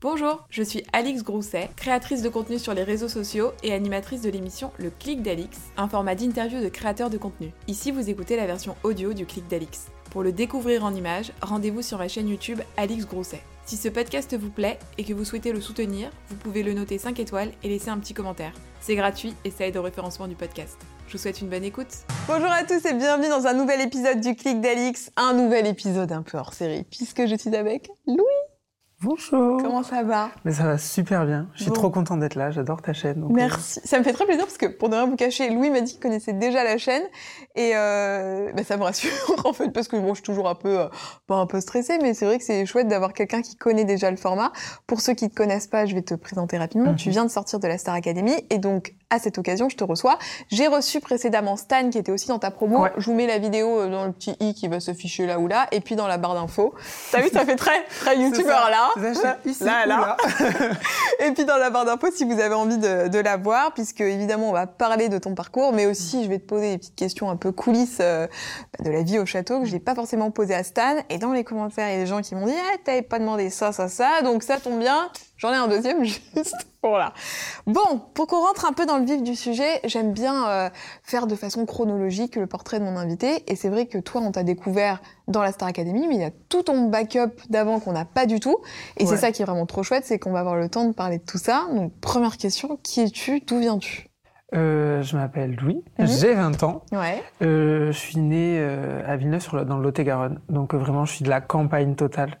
Bonjour, je suis Alix Grousset, créatrice de contenu sur les réseaux sociaux et animatrice de l'émission Le Clic d'Alix, un format d'interview de créateurs de contenu. Ici, vous écoutez la version audio du Clic d'Alix. Pour le découvrir en images, rendez-vous sur ma chaîne YouTube Alix Grousset. Si ce podcast vous plaît et que vous souhaitez le soutenir, vous pouvez le noter 5 étoiles et laisser un petit commentaire. C'est gratuit et ça aide au référencement du podcast. Je vous souhaite une bonne écoute. Bonjour à tous et bienvenue dans un nouvel épisode du Clic d'Alix, un nouvel épisode un peu hors série, puisque je suis avec Louis. Bonjour. Comment ça va? Mais ça va super bien. Je suis Bon. trop contente d'être là. J'adore ta chaîne. donc, Merci. Ça me fait très plaisir parce que pour ne rien vous cacher, Louis m'a dit qu'il connaissait déjà la chaîne et euh, bah, ça me rassure en fait parce que bon, je suis toujours un peu euh, pas un peu stressée, mais c'est vrai que c'est chouette d'avoir quelqu'un qui connaît déjà le format. Pour ceux qui ne te connaissent pas, je vais te présenter rapidement. Mhm. Tu viens de sortir de la Star Academy et donc à cette occasion, je te reçois. J'ai reçu précédemment Stan qui était aussi dans ta promo. Ouais. Je vous mets la vidéo euh, dans le petit i qui va s'afficher là ou là et puis dans la barre d'infos. T'as vu, ça fait très très youtubeur là. Ça, ici Là, ou là. Et puis dans la barre d'infos, si vous avez envie de, de la voir, puisque évidemment on va parler de ton parcours, mais aussi je vais te poser des petites questions un peu coulisses euh, bah, de la vie au château que je n'ai pas forcément posé à Stan. Et dans les commentaires, il y a des gens qui m'ont dit ah t'avais pas demandé ça, ça, ça, donc ça tombe bien. J'en ai un deuxième juste pour là. Bon, pour qu'on rentre un peu dans le vif du sujet, j'aime bien euh, faire de façon chronologique le portrait de mon invité. Et c'est vrai que toi, on t'a découvert dans la Star Academy, mais il y a tout ton backup d'avant qu'on n'a pas du tout. Et c'est ça qui est vraiment trop chouette, c'est qu'on va avoir le temps de parler de tout ça. Donc, première question, qui es-tu? D'où viens-tu? Euh, je m'appelle Louis. Mhm. J'ai 20 ans. Ouais. Euh, je suis né à Villeneuve sur dans le Lot-et-Garonne. Donc vraiment, je suis de la campagne totale.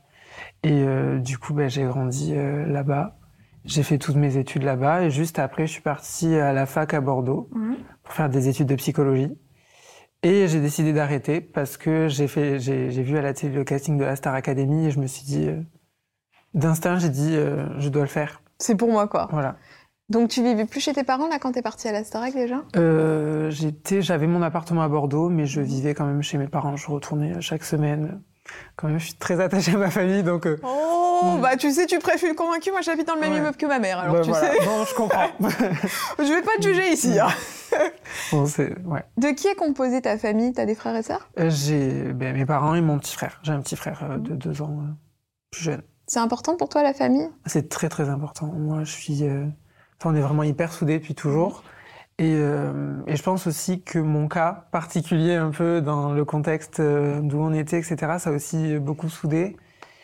Et euh, du coup, ben, j'ai grandi euh, là-bas. J'ai fait toutes mes études là-bas. Et juste après, je suis parti à la fac à Bordeaux pour faire des études de psychologie. Et j'ai décidé d'arrêter parce que j'ai fait, j'ai, j'ai vu à la télé le casting de la Star Academy et je me suis dit, euh, d'instinct, j'ai dit, euh, je dois le faire. C'est pour moi, quoi. Voilà. Donc, tu vivais plus chez tes parents, là, quand t'es parti à la Starac, déjà? Euh, j'étais, j'avais mon appartement à Bordeaux, mais je vivais quand même chez mes parents. Je retournais chaque semaine. Quand même, je suis très attachée à ma famille, donc. euh, Oh, Mm. bah, tu sais, tu prêches une convaincue. Moi, j'habite dans le même Ouais. immeuble que ma mère, alors bah, tu voilà. sais. Non, je comprends. Je vais pas te juger ici. hein. bon, c'est, ouais. De qui est composée ta famille? T'as des frères et sœurs? Euh, J'ai ben, mes parents et mon petit frère. J'ai un petit frère euh, de deux ans, plus jeune. C'est important pour toi, la famille? C'est très très important. Moi, je suis. enfin, on est vraiment hyper soudés depuis toujours. Et, euh, et je pense aussi que mon cas particulier, un peu dans le contexte euh, d'où on était, etc., ça a aussi beaucoup soudé.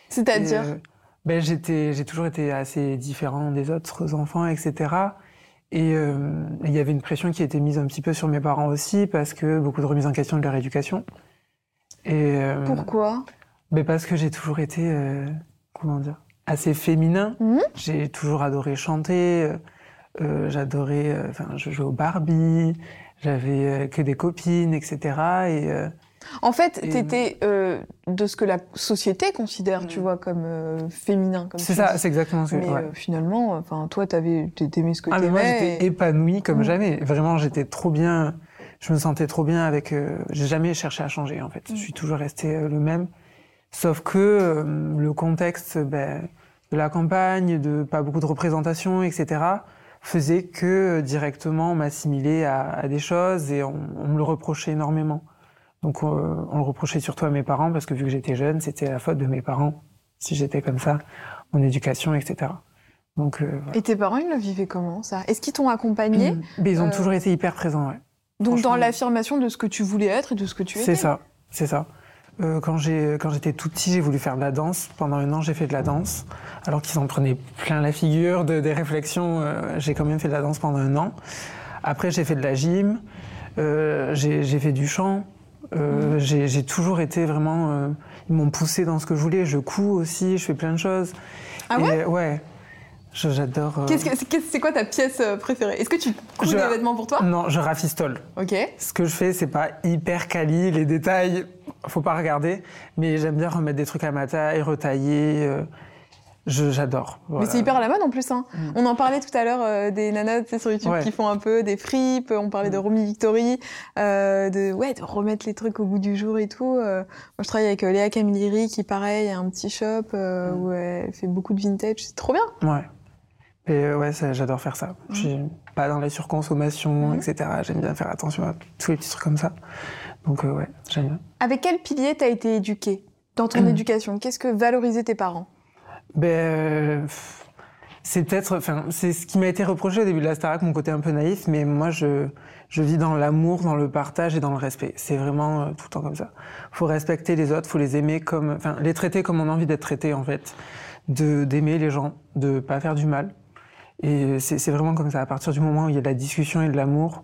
C'est-à-dire euh, ben, j'ai toujours été assez différent des autres enfants, etc. Et euh, il y avait une pression qui était mise un petit peu sur mes parents aussi, parce que beaucoup de remises en question de leur éducation. Et, Pourquoi? ben parce que j'ai toujours été, comment dire, assez féminin. Mhm. J'ai toujours adoré chanter. Euh, j'adorais, euh, enfin, je jouais au Barbie. J'avais euh, que des copines, etc. Et euh, En fait, Et- t'étais euh, de ce que la société considère, Mm. tu vois, comme euh, féminin. c'est tu ça, c'est exactement ce que. Mais ouais. euh, finalement, enfin, toi, t'avais, t'aimais ce que Ah mais moi t'aimais. j'étais et- épanouie comme Mm. jamais. Vraiment j'étais trop bien. Je me sentais trop bien avec. euh, J'ai jamais cherché à changer en fait. Mm. Je suis toujours resté le même. Sauf que euh, le contexte ben, de la campagne, de pas beaucoup de représentation, etc. faisait que euh, directement on m'assimilait à, à des choses et on, on me le reprochait énormément. Donc euh, on le reprochait surtout à mes parents parce que vu que j'étais jeune, c'était la faute de mes parents si j'étais comme ça, mon éducation, etc. Donc euh, voilà. Et tes parents, ils le vivaient comment, ça? Est-ce qu'ils t'ont accompagné? Mm. Mais ils ont Euh, toujours été hyper présents, ouais. Donc, dans l'affirmation de ce que tu voulais être et de ce que tu étais C'est ça, c'est ça. Euh, quand j'ai quand j'étais tout petit, j'ai voulu faire de la danse. Pendant un an, j'ai fait de la danse, alors qu'ils en prenaient plein la figure de, des réflexions. euh, j'ai quand même fait de la danse pendant un an. Après, j'ai fait de la gym, euh, j'ai fait du chant. Euh, j'ai j'ai toujours été vraiment. euh, ils m'ont poussé dans ce que je voulais. Je couds aussi, je fais plein de choses. Ah Et, ouais? Je- J'adore. euh, Qu'est-ce que- c'est qu'est-ce- c'est quoi ta pièce préférée? Est-ce que tu couds Je- des vêtements pour toi? Non, je rafistole. Ok. Ce que je fais, c'est pas hyper quali, les détails, faut pas regarder, mais j'aime bien remettre des trucs à ma taille, retailler. euh, J'adore. Mais c'est hyper à la mode en plus. Hein. Mm. On en parlait tout à l'heure euh, des nanas sur YouTube Ouais. qui font un peu des fripes. On parlait de Mm. Romy Victory, euh, de ouais, de remettre les trucs au goût du jour et tout. Euh, moi, je travaille avec euh, Léa Camilleri qui, pareil, a un petit shop Mm. où elle fait beaucoup de vintage. C'est trop bien. Ouais. Et ouais, j'adore faire ça. Je suis pas dans la surconsommation, etc. J'aime bien faire attention à tous les petits trucs comme ça. Donc euh, ouais, j'aime bien. Avec quel pilier t'as été éduqué dans ton éducation? Qu'est-ce que valorisaient tes parents? Ben, euh, c'est peut-être, enfin, c'est ce qui m'a été reproché au début de la Starac, mon côté un peu naïf, mais moi, je, je vis dans l'amour, dans le partage et dans le respect. C'est vraiment euh, tout le temps comme ça. Faut respecter les autres, faut les aimer comme, enfin, les traiter comme on a envie d'être traité, en fait. De, d'aimer les gens, de pas faire du mal. Et c'est, c'est vraiment comme ça. À partir du moment où il y a de la discussion et de l'amour,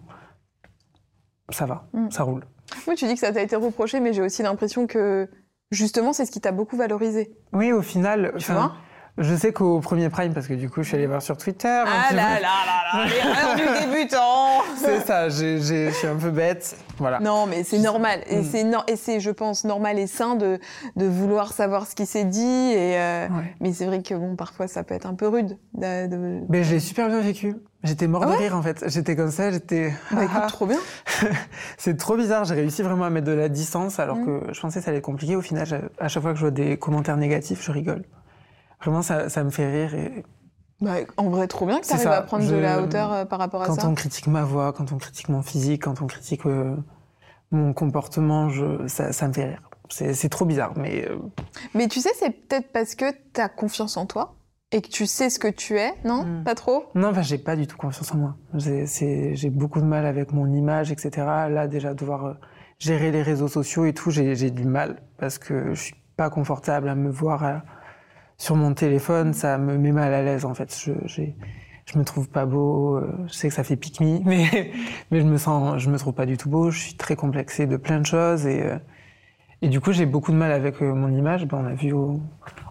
ça va, Mm. ça roule. Oui, tu dis que ça t'a été reproché, mais j'ai aussi l'impression que justement, c'est ce qui t'a beaucoup valorisé. Oui, au final, Tu vois je sais qu'au premier prime, parce que du coup, je suis allée voir sur Twitter. Ah là là là là, l'erreur du débutant C'est ça, j'ai, j'ai- je suis un peu bête. Voilà. Non, mais c'est normal. Et Mm. c'est, no- et c'est, je pense, normal et sain de, de vouloir savoir ce qui s'est dit. Et, euh, Ouais. Mais c'est vrai que bon, parfois, ça peut être un peu rude. de- de- Mais je l'ai super bien vécu. J'étais mort Ah de ouais rire en fait. J'étais comme ça, j'étais. Bah écoute, trop bien. C'est trop bizarre. J'ai réussi vraiment à mettre de la distance alors Mm. que je pensais que ça allait être compliqué. Au final, à chaque fois que je vois des commentaires négatifs, je rigole. Vraiment, ça, ça me fait rire. Et Bah, en vrai, trop bien que tu arrives ça, à prendre de la hauteur euh, par rapport à quand ça. on critique ma voix, quand on critique mon physique, quand on critique euh, mon comportement, je, ça, ça me fait rire. C'est trop bizarre, mais euh, Mais tu sais, c'est peut-être parce que tu as confiance en toi et que tu sais ce que tu es, non? Mm. Pas trop? Non, enfin, j'ai pas du tout confiance en moi. J'ai beaucoup de mal avec mon image, etc. Là, déjà, devoir gérer les réseaux sociaux et tout, j'ai du mal parce que je suis pas confortable à me voir sur mon téléphone. Ça me met mal à l'aise, en fait. Je, je me trouve pas beau. euh, Je sais que ça fait pique me, mais, mais je me sens, je me trouve pas du tout beau. Je suis très complexé de plein de choses et, euh, et du coup, j'ai beaucoup de mal avec euh, mon image. Ben, on a vu au,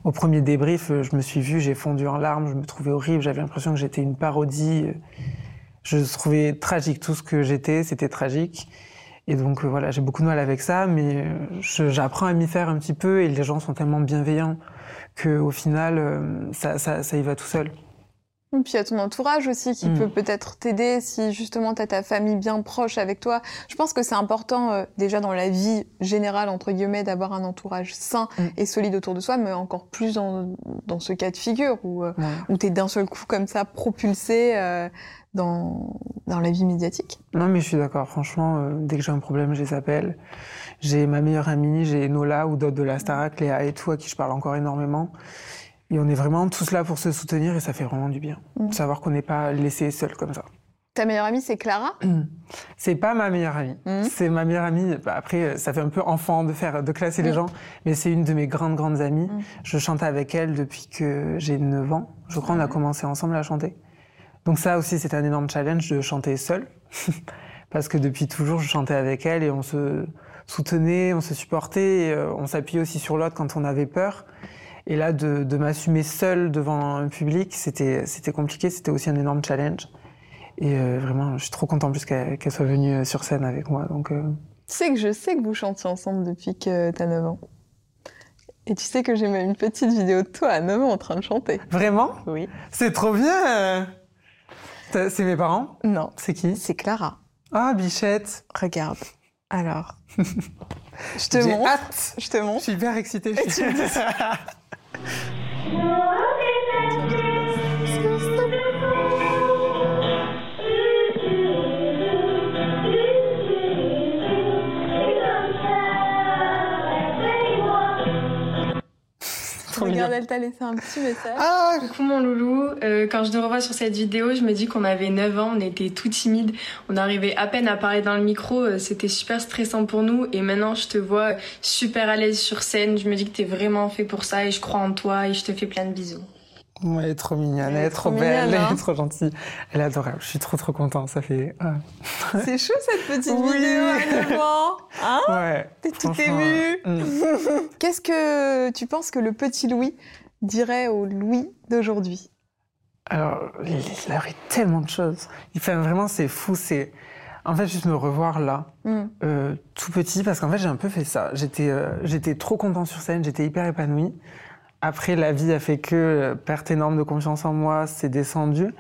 au premier débrief, je me suis vu, j'ai fondu en larmes, je me trouvais horrible, j'avais l'impression que j'étais une parodie. Je trouvais tragique tout ce que j'étais, c'était tragique. Et donc voilà, j'ai beaucoup de mal avec ça, mais j'apprends à m'y faire un petit peu et les gens sont tellement bienveillants qu'au final, euh, ça, ça, ça y va tout seul. Et puis il y a ton entourage aussi qui Mm. peut peut-être t'aider si justement tu as ta famille bien proche avec toi. Je pense que c'est important euh, déjà dans la vie générale, entre guillemets, d'avoir un entourage sain Mm. et solide autour de soi, mais encore plus dans, dans ce cas de figure où, euh, Ouais. où tu es d'un seul coup comme ça propulsé euh, dans, dans la vie médiatique. Non, mais je suis d'accord. Franchement, euh, dès que j'ai un problème, je les appelle. J'ai ma meilleure amie, j'ai Nola ou d'autres de la Starac, Léa et tout, à qui je parle encore énormément. Et on est vraiment tous là pour se soutenir et ça fait vraiment du bien. Mm. De savoir qu'on n'est pas laissé seul comme ça. Ta meilleure amie, c'est Clara? C'est pas ma meilleure amie. Mhm. C'est ma meilleure amie. Bah, après, ça fait un peu enfant de faire, de classer les Oui. gens, mais c'est une de mes grandes, grandes amies. Je chante avec elle depuis que j'ai 9 ans. Je crois qu'on a commencé ensemble à chanter. Donc ça aussi, c'est un énorme challenge de chanter seule. Parce que depuis toujours, je chantais avec elle et on se soutenait, on se supportait, et, euh, on s'appuyait aussi sur l'autre quand on avait peur. Et là, de, de m'assumer seule devant un public, c'était compliqué, c'était aussi un énorme challenge. Et euh, vraiment, je suis trop content en plus qu'elle soit venue euh, sur scène avec moi. Donc, euh, Tu sais que je sais que vous chantiez ensemble depuis que t'as 9 ans. Et tu sais que j'ai même une petite vidéo de toi à 9 ans en train de chanter. Vraiment? Oui. C'est trop bien C'est mes parents? Non, C'est qui? C'est Clara. Ah, Bichette Regarde. Alors. je te montre. hâte Je te Je montre. suis hyper excitée. je suis- Trop Regarde, elle t'a laissé un petit message. Ah. Coucou mon loulou, Euh, quand je te revois sur cette vidéo, je me dis qu'on avait 9 ans, on était tout timide, on arrivait à peine à parler dans le micro, euh, c'était super stressant pour nous. Et maintenant je te vois super à l'aise sur scène, je me dis que t'es vraiment fait pour ça et je crois en toi et je te fais plein de bisous. Ouais, elle est trop mignonne, elle est trop, trop belle, mignonne, hein. elle est trop gentille. Elle est adorable, je suis trop trop content, ça fait... C'est chaud cette petite Oui. vidéo à 9 ans. Hein Ouais. T'es tout ému. mm. Qu'est-ce que tu penses que le petit Louis dirait au Louis d'aujourd'hui? Alors, il aurait tellement de choses. Enfin, vraiment, c'est fou, c'est... En fait, juste me revoir là, Hmm. euh, tout petit, parce qu'en fait, j'ai un peu fait ça. J'étais euh, j'étais trop content sur scène, j'étais hyper épanoui. Après, la vie a fait que euh, perte énorme de confiance en moi, c'est descendu.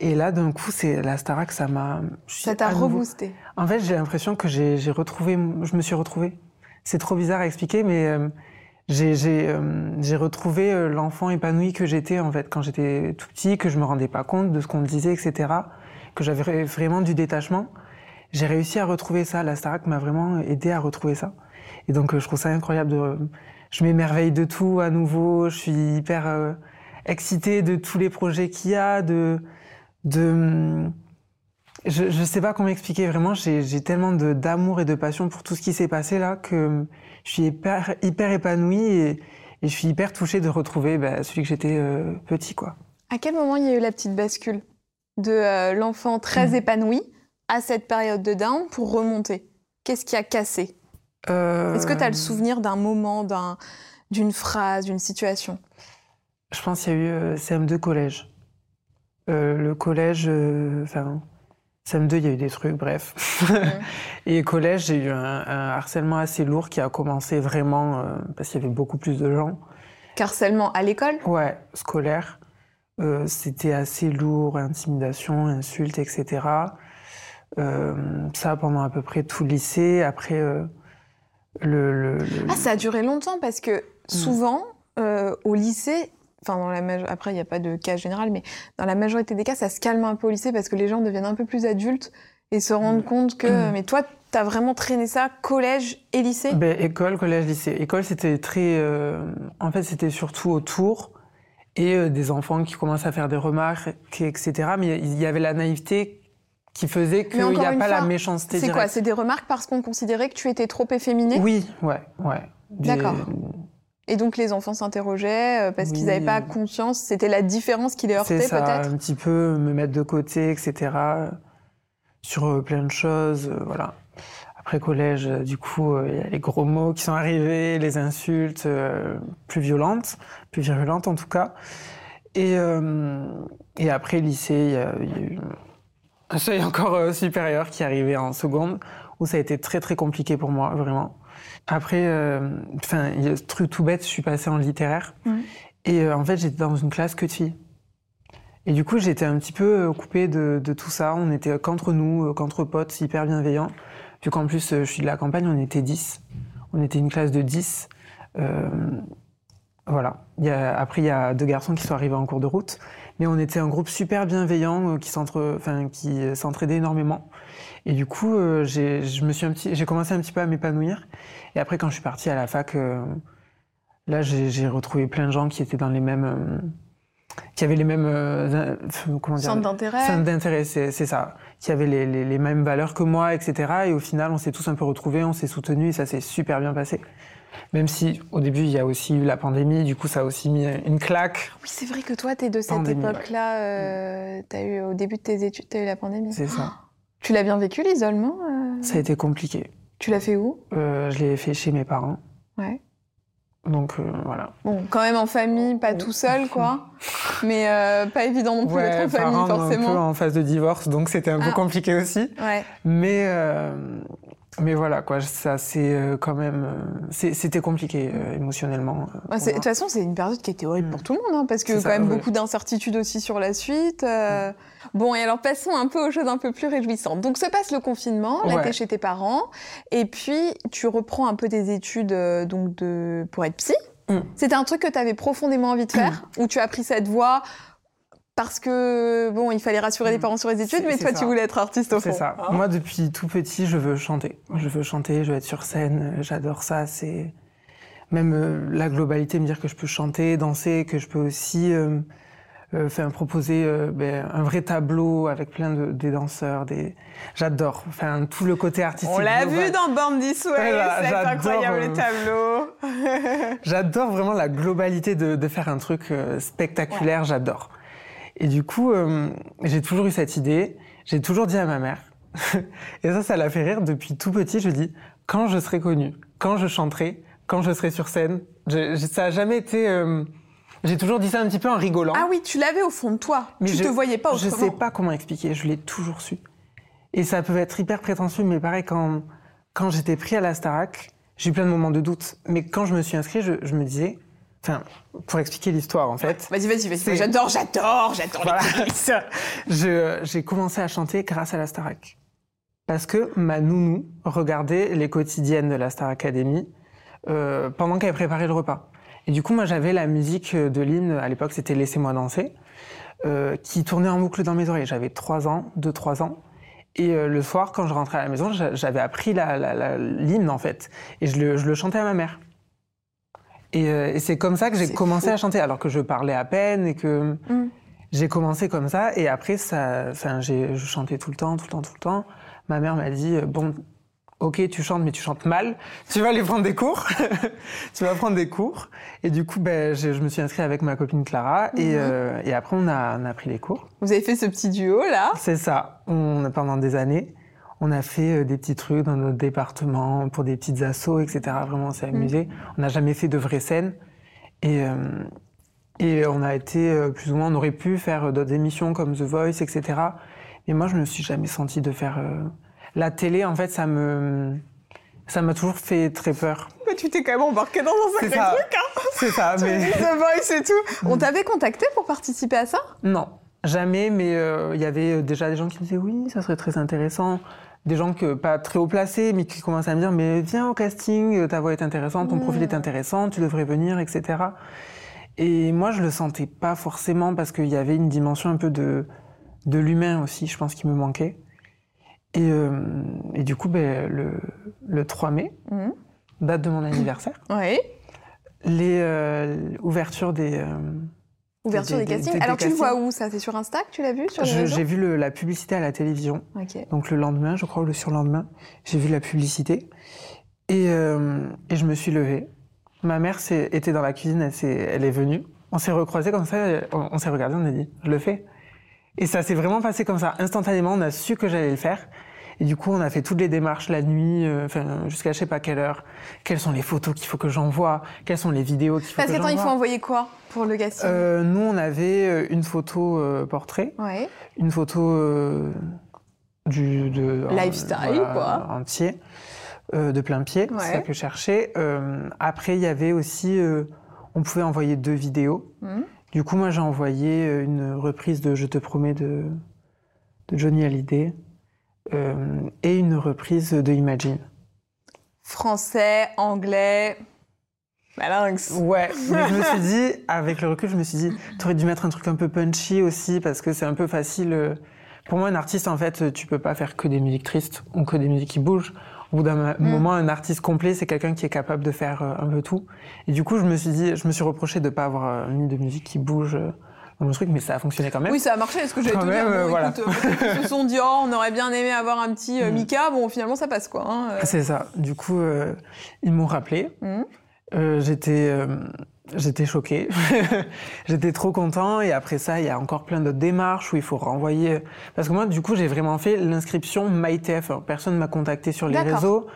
Et là, d'un coup, c'est la Starac, ça m'a... Ça t'a nouveau- reboosté. En fait, j'ai l'impression que j'ai retrouvé, je me suis retrouvée. C'est trop bizarre à expliquer, mais euh, j'ai j'ai euh, retrouvé euh, l'enfant épanoui que j'étais en fait quand j'étais tout petit, que je me rendais pas compte de ce qu'on me disait, etc. Que j'avais vraiment du détachement. J'ai réussi à retrouver ça. La Starac m'a vraiment aidé à retrouver ça. Et donc, euh, je trouve ça incroyable de. Je m'émerveille de tout à nouveau. Je suis hyper euh, excitée de tous les projets qu'il y a, de, de, je, je sais pas comment expliquer vraiment. J'ai tellement d'amour et de passion pour tout ce qui s'est passé là que je suis hyper, hyper épanouie et, et, je suis hyper touchée de retrouver bah, celui que j'étais euh, petit, quoi. À quel moment il y a eu la petite bascule de euh, l'enfant très mmh. épanoui à cette période de down pour remonter? Qu'est-ce qui a cassé? Euh... Est-ce que tu as le souvenir d'un moment, d'une phrase, d'une situation? Je pense qu'il y a eu euh, CM2 collège. le collège, enfin CM2, il y a eu des trucs, bref. et collège, j'ai eu un, harcèlement assez lourd qui a commencé vraiment euh, parce qu'il y avait beaucoup plus de gens. Harcèlement à l'école? Ouais, scolaire. Euh, c'était assez lourd, intimidation, insultes, etc. Euh, ça pendant à peu près tout le lycée. Après, le, le, Ah, ça a duré longtemps parce que mm. souvent, au lycée, Enfin, dans la après, il n'y a pas de cas général, mais dans la majorité des cas, ça se calme un peu au lycée parce que les gens deviennent un peu plus adultes et se rendent mm. compte que. Mm. Mais toi, tu as vraiment traîné ça collège et lycée? Ben, École, collège, lycée. École, c'était très. Euh, en fait, c'était surtout autour et euh, des enfants qui commencent à faire des remarques, etc. Mais il y avait la naïveté qui faisait qu'il n'y a pas la méchanceté. C'est quoi C'est des remarques parce qu'on considérait que tu étais trop efféminé? Oui, ouais, ouais. D'accord. Et donc les enfants s'interrogeaient euh, parce qu'ils n'avaient pas conscience, c'était la différence qui les heurtait peut-être? un petit peu me mettre de côté, etc. Sur euh, plein de choses, euh, voilà. Après collège, du coup, il y a les gros mots qui sont arrivés, les insultes plus violentes, plus virulentes en tout cas. Et, et après lycée, il y, a, il y a eu un seuil encore supérieur qui est arrivé en seconde, où ça a été très très compliqué pour moi, vraiment. Après, euh, enfin, ce truc tout bête, je suis passée en littéraire. Et euh, en fait, j'étais dans une classe que de filles. Et du coup, j'étais un petit peu euh, coupée de, de, tout ça. On était qu'entre nous, qu'entre potes, hyper bienveillants. Vu qu'en plus, je suis de la campagne, on était 10. On était une classe de 10. Euh, voilà. Il y a, après, il y a deux garçons qui sont arrivés en cours de route. Mais on était un groupe super bienveillant qui s'entraidait énormément. Et du coup, euh, je me suis un petit, j'ai commencé un petit peu à m'épanouir. Et après, quand je suis partie à la fac, euh, là, j'ai retrouvé plein de gens qui étaient dans les mêmes, euh, qui avaient les mêmes, comment dire, centres d'intérêt. Centres d'intérêt, c'est ça. Qui avaient les, les, les, mêmes valeurs que moi, etc. Et au final, on s'est tous un peu retrouvés, on s'est soutenus et ça s'est super bien passé. Même si au début il y a aussi eu la pandémie, du coup ça a aussi mis une claque. Oui, c'est vrai que toi tu es de cette époque-là, euh, as eu au début de tes études, tu as eu la pandémie. C'est ça. Tu l'as bien vécu l'isolement euh Ça a été compliqué. Tu l'as fait où? Euh, Je l'ai fait chez mes parents. Ouais. Donc euh, voilà. Bon, quand même en famille, pas tout seul, quoi. Mais pas évident non plus d'être en famille, forcément. un peu en phase de divorce, donc c'était un peu ah. compliqué aussi. Ouais. Mais mais voilà, quoi, ça c'est euh, quand même, euh, c'était compliqué euh, émotionnellement. Bah, de toute façon, c'est une période qui était horrible pour mm. tout le monde, hein, parce que quand même beaucoup d'incertitudes aussi sur la suite. Mm. Bon, et alors passons un peu aux choses un peu plus réjouissantes. Donc se passe le confinement, là t'es chez tes parents, et puis tu reprends un peu tes études donc de pour être psy. Mm. C'était un truc que tu avais profondément envie de faire, où tu as pris cette voie parce que bon, il fallait rassurer les mm. parents sur les études, mais toi, tu voulais être artiste au fond. C'est ça. Moi, depuis tout petit, je veux chanter. Je veux chanter, je veux être sur scène. J'adore ça. C'est même euh, la globalité, me dire que je peux chanter, danser, que je peux aussi euh, euh faire proposer euh, ben, un vrai tableau avec plein de des danseurs. Des... J'adore. Enfin, tout le côté artistique. On l'a vu dans Band This Way. c'est incroyable les tableaux. j'adore vraiment la globalité de, de faire un truc spectaculaire. J'adore. Et du coup, euh, j'ai toujours eu cette idée. J'ai toujours dit à ma mère, et ça, ça l'a fait rire depuis tout petit. Je dis, quand je serai connue, quand je chanterai, quand je serai sur scène, je, ça a jamais été. Euh, j'ai toujours dit ça un petit peu en rigolant. Ah oui, tu l'avais au fond de toi. Mais tu je, te voyais pas autrement. Je sais pas comment expliquer. Je l'ai toujours su. Et ça peut être hyper prétentieux, mais pareil, quand, quand j'étais pris à la Starac, j'ai eu plein de moments de doute. Mais quand je me suis inscrit, je, je me disais, Enfin, pour expliquer l'histoire, en fait. Vas-y, vas-y, vas-y. J'adore, j'adore, j'adore les J'ai commencé à chanter grâce à la Star Parce que ma nounou regardait les quotidiennes de la Star Academy euh, pendant qu'elle préparait le repas. Et du coup, moi, j'avais la musique de l'hymne, à l'époque, c'était Laissez-moi danser, euh, qui tournait en boucle dans mes oreilles. J'avais 3 ans, 2-3 ans. Et euh, le soir, quand je rentrais à la maison, j'avais appris l'hymne, en fait. Et je le, je le chantais à ma mère. Et, euh, et c'est comme ça que j'ai commencé fou. à chanter, alors que je parlais à peine et que Mm. j'ai commencé comme ça. Et après, ça, enfin, j'ai, je chantais tout le temps, tout le temps, tout le temps. Ma mère m'a dit euh, bon, ok, tu chantes, mais tu chantes mal. Tu vas aller prendre des cours. tu vas prendre des cours. Et du coup, ben, je, je me suis inscrite avec ma copine Clara. Et, Mhm. euh, et après, on a, on a pris les cours. Vous avez fait ce petit duo là? C'est ça. On, pendant des années, on a fait euh, des petits trucs dans notre département pour des petites assos, etc. Vraiment, on s'est amusé. On n'a jamais fait de vraies scènes. Et, euh, et on a été euh, plus ou moins, on aurait pu faire d'autres émissions comme The Voice, etc. Mais moi, je me suis jamais senti de faire la télé. En fait, ça me, ça m'a toujours fait très peur. Mais tu t'es quand même embarqué dans un sacré ça. truc, hein. C'est ça. mais The Voice et tout. On t'avait contacté pour participer à ça? Non, jamais, mais euh, il y avait déjà des gens qui me disaient oui, ça serait très intéressant. Des gens que pas très haut placés, mais qui commençaient à me dire mais viens au casting, euh, ta voix est intéressante, ton profil est intéressant, tu devrais venir, etc. Et moi, je le sentais pas forcément parce qu'il y avait une dimension un peu de, de l'humain aussi, je pense, qui me manquait. Et, euh, et du coup, ben, le, le 3 mai, Mhm. date de mon anniversaire, Oui. les euh, ouvertures des, euh, Ouverture Des- des, castings. des- Alors tu le vois où ça? C'est sur Insta que tu l'as vu sur j'ai vu le- la publicité à la télévision. Donc le lendemain, je crois, ou le surlendemain, j'ai vu la publicité et, euh, et je me suis levée. Ma mère était dans la cuisine, elle, est venue. On s'est recroisés comme ça, on, on s'est regardé, on a dit, je le fais. Et ça s'est vraiment passé comme ça. Instantanément, on a su que j'allais le faire. Et du coup, on a fait toutes les démarches la nuit, euh, enfin jusqu'à je sais pas quelle heure. Quelles sont les photos qu'il faut que j'envoie? Quelles sont les vidéos qu'il faut Parce que qu'attends, il faut j'envoie? envoyer quoi pour le casting Euh, Nous, on avait euh, une photo euh, portrait Ouais. une photo du de, Lifestyle, quoi. entier de plein pied Ouais. c'est ça que je cherchais après il y avait aussi on pouvait envoyer deux vidéos Mhm. du coup moi j'ai envoyé une reprise de Je te promets de de Johnny Hallyday et une reprise de Imagine Français, anglais, malinx. Ouais, mais je me suis dit, avec le recul, je me suis dit, t'aurais dû mettre un truc un peu punchy aussi, parce que c'est un peu facile. euh. Pour moi, un artiste, en fait, tu peux pas faire que des musiques tristes ou que des musiques qui bougent. Au bout d'un ma- moment, un artiste complet, c'est quelqu'un qui est capable de faire euh, un peu tout. Et du coup, je me suis dit, je me suis reproché de pas avoir euh, mis de musique qui bouge euh, dans mon truc, mais ça a fonctionné quand même. Oui, ça a marché. Est-ce que j'allais te dire même, euh, bon, voilà. écoute, euh, ils se sont dit, oh, on aurait bien aimé avoir un petit euh, Mm. Mika. Bon, finalement, ça passe quoi. hein, euh. C'est ça. Du coup, euh, ils m'ont rappelé. Euh, j'étais, euh, j'étais choqué. j'étais trop content. Et après ça, il y a encore plein d'autres démarches où il faut renvoyer. Parce que moi, du coup, j'ai vraiment fait l'inscription MyTF. Personne m'a contacté sur les réseaux.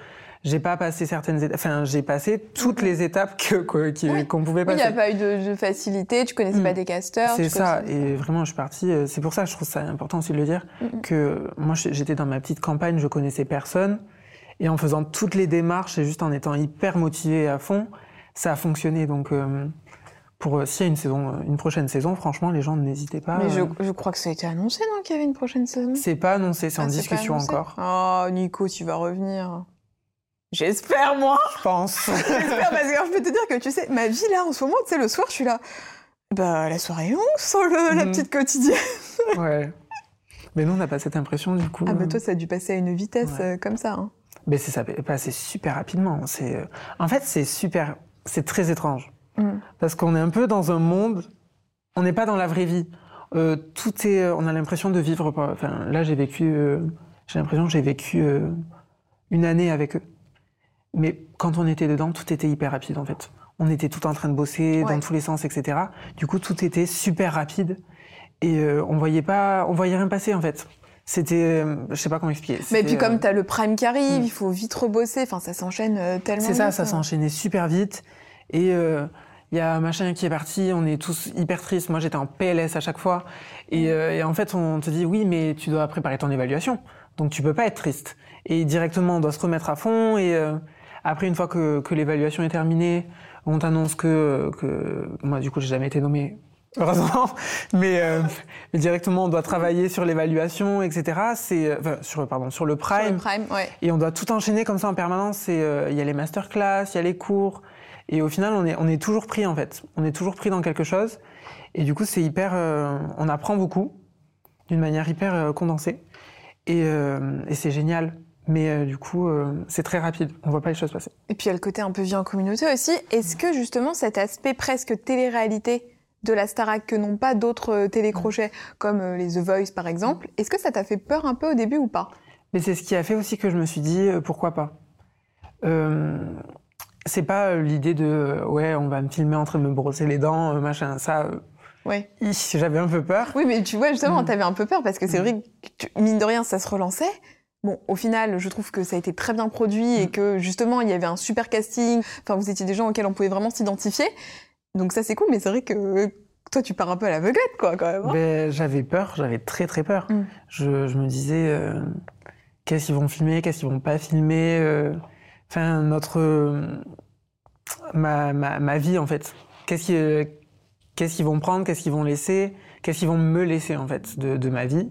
J'ai pas passé certaines étapes. Enfin, j'ai passé toutes les étapes que, qui- Oui. qu'on pouvait Oui, il passer. n'y a pas eu de, de facilité. Tu connaissais Mm. pas des casteurs. C'est ça, connaissais- et vraiment, je suis partie. euh, C'est pour ça que je trouve ça important aussi de le dire, Mhm. que moi, j'étais dans ma petite campagne, je connaissais personne, et en faisant toutes les démarches et juste en étant hyper motivé à fond, ça a fonctionné. Donc, euh, pour euh, s'il y a une saison, euh, une prochaine saison, franchement, les gens n'hésitez pas. Mais je, je crois que ça a été annoncé, non, qu'il y avait une prochaine saison? C'est pas annoncé, c'est Ah, en pas discussion encore. Oh, Nico, tu vas revenir. J'espère, moi. Je pense. J'espère, parce que je peux te dire que tu sais, ma vie là, en ce moment, tu sais, le soir, je suis là. Bah, la soirée est longue sans le- la Mhm. petite quotidienne. ouais. Mais nous, on n'a pas cette impression, du coup. Ah, bah, toi, ça a dû passer à une vitesse Ouais. euh, comme ça. hein. Mais c'est ça, passé super rapidement. C'est, euh, en fait, c'est super, c'est très étrange. Mm. Parce qu'on est un peu dans un monde, on n'est pas dans la vraie vie. Euh, tout est, on a l'impression de vivre. Enfin, là, j'ai vécu, j'ai l'impression que j'ai vécu une année avec eux. Mais quand on était dedans, tout était hyper rapide en fait. On était tout en train de bosser Ouais. dans tous les sens, etc. Du coup, tout était super rapide et euh, on voyait pas, on voyait rien passer en fait. C'était, euh, je sais pas comment expliquer. Mais puis, comme euh, tu as le prime qui arrive, Mm. il faut vite rebosser. Enfin, ça s'enchaîne euh, tellement. C'est ça, ça s'enchaînait super vite. Et euh, il y a machin qui est parti, on est tous hyper tristes. Moi, j'étais en PLS à chaque fois. Et, euh, et en fait, on te dit, oui, mais tu dois préparer ton évaluation. Donc, tu peux pas être triste. Et directement, on doit se remettre à fond. Et euh, après, une fois que, que l'évaluation est terminée, on t'annonce que, que... Moi, du coup, j'ai jamais été nommé, heureusement. mais, euh, mais directement, on doit travailler sur l'évaluation, etc. C'est... Enfin, sur, pardon, sur le Sur prime. le prime, ouais. Et on doit tout enchaîner comme ça en permanence. Euh, Il y a les masterclass, il y a les cours. Et au final, on est, on est toujours pris en fait. On est toujours pris dans quelque chose. Et du coup, c'est hyper. euh, on apprend beaucoup d'une manière hyper euh, condensée. Et, euh, et c'est génial. Mais euh, du coup, euh, c'est très rapide. On voit pas les choses passer. Et puis il y a le côté un peu vie en communauté aussi. Est-ce que justement cet aspect presque télé-réalité de la Starac que n'ont pas d'autres euh, télécrochets comme les The Voice par exemple, est-ce que ça t'a fait peur un peu au début ou pas? Mais c'est ce qui a fait aussi que je me suis dit pourquoi pas. Euh, c'est pas l'idée de ouais, on va me filmer en train de me brosser les dents, machin. Ça, Ouais. j'avais un peu peur. Oui, mais tu vois, justement, Mm. t'avais un peu peur parce que c'est Mm. vrai que, mine de rien, ça se relançait. Bon, au final, je trouve que ça a été très bien produit et Mm. que justement, il y avait un super casting. Enfin, vous étiez des gens auxquels on pouvait vraiment s'identifier. Donc ça, c'est cool, mais c'est vrai que toi, tu pars un peu à l'aveuglette, quoi, quand même. hein. Ben, j'avais peur, j'avais très très peur. Mm. Je, je me disais euh, qu'est-ce qu'ils vont filmer, qu'est-ce qu'ils vont pas filmer. euh, Enfin, notre euh, ma, ma, ma vie en fait. Qu'est-ce qui, qu'est-ce qu'ils vont prendre, qu'est-ce qu'ils vont laisser, qu'est-ce qu'ils vont me laisser en fait de, de ma vie.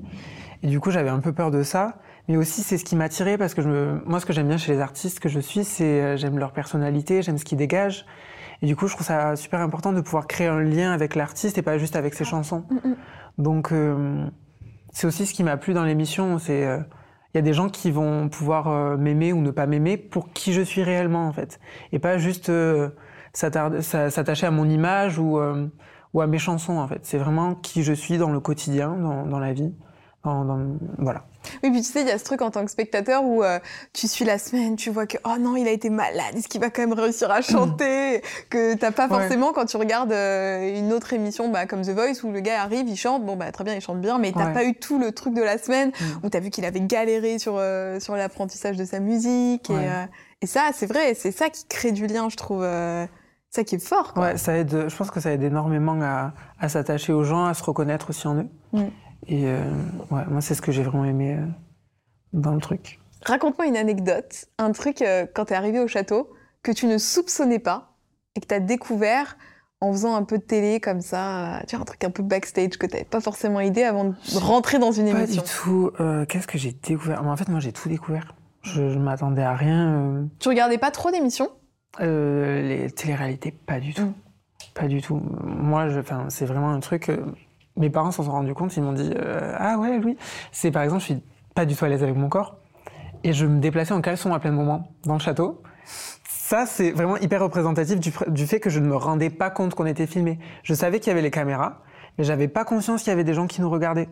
Et du coup, j'avais un peu peur de ça. Mais aussi, c'est ce qui m'a tiré parce que je me... moi, ce que j'aime bien chez les artistes que je suis, c'est euh, j'aime leur personnalité, j'aime ce qu'ils dégagent. Et du coup, je trouve ça super important de pouvoir créer un lien avec l'artiste et pas juste avec ses chansons. Mm, mm. Donc, euh, c'est aussi ce qui m'a plu dans l'émission. C'est euh, il y a des gens qui vont pouvoir euh, m'aimer ou ne pas m'aimer pour qui je suis réellement en fait, et pas juste s'attacher à mon image ou ou à mes chansons en fait. C'est vraiment qui je suis dans le quotidien, dans, dans la vie. Dans, dans- voilà. Oui, puis tu sais, il y a ce truc en tant que spectateur où euh, tu suis la semaine, tu vois que oh non, il a été malade, est-ce qu'il va quand même réussir à chanter? Que t'as pas Ouais. forcément quand tu regardes euh, une autre émission bah, comme The Voice où le gars arrive, il chante, bon bah très bien, il chante bien, mais t'as Ouais. pas eu tout le truc de la semaine Mm. où t'as vu qu'il avait galéré sur euh, sur l'apprentissage de sa musique et, Ouais. et ça, c'est vrai, c'est ça qui crée du lien, je trouve. ça qui est fort. Quoi. Ouais, ça aide. Je pense que ça aide énormément à, à s'attacher aux gens, à se reconnaître aussi en eux. Mm. Et euh, ouais, moi, c'est ce que j'ai vraiment aimé euh, dans le truc. Raconte-moi une anecdote, un truc euh, quand t'es arrivé au château que tu ne soupçonnais pas et que t'as découvert en faisant un peu de télé comme ça, tu vois, un truc un peu backstage que t'avais pas forcément idée avant de rentrer dans une Pas émission. du tout. Qu'est-ce que j'ai découvert? En fait, moi, j'ai tout découvert. Je, je m'attendais à rien. Tu regardais pas trop d'émissions? Les téléréalités, pas du tout. Mm. Pas du tout. Moi, c'est vraiment un truc. Mes parents s'en sont rendus compte. Ils m'ont dit euh, Ah ouais, oui. C'est par exemple, je suis pas du tout à l'aise avec mon corps. Et je me déplaçais en caleçon à plein moment dans le château. Ça, c'est vraiment hyper représentatif du, du fait que je ne me rendais pas compte qu'on était filmé. Je savais qu'il y avait les caméras, mais j'avais pas conscience qu'il y avait des gens qui nous regardaient.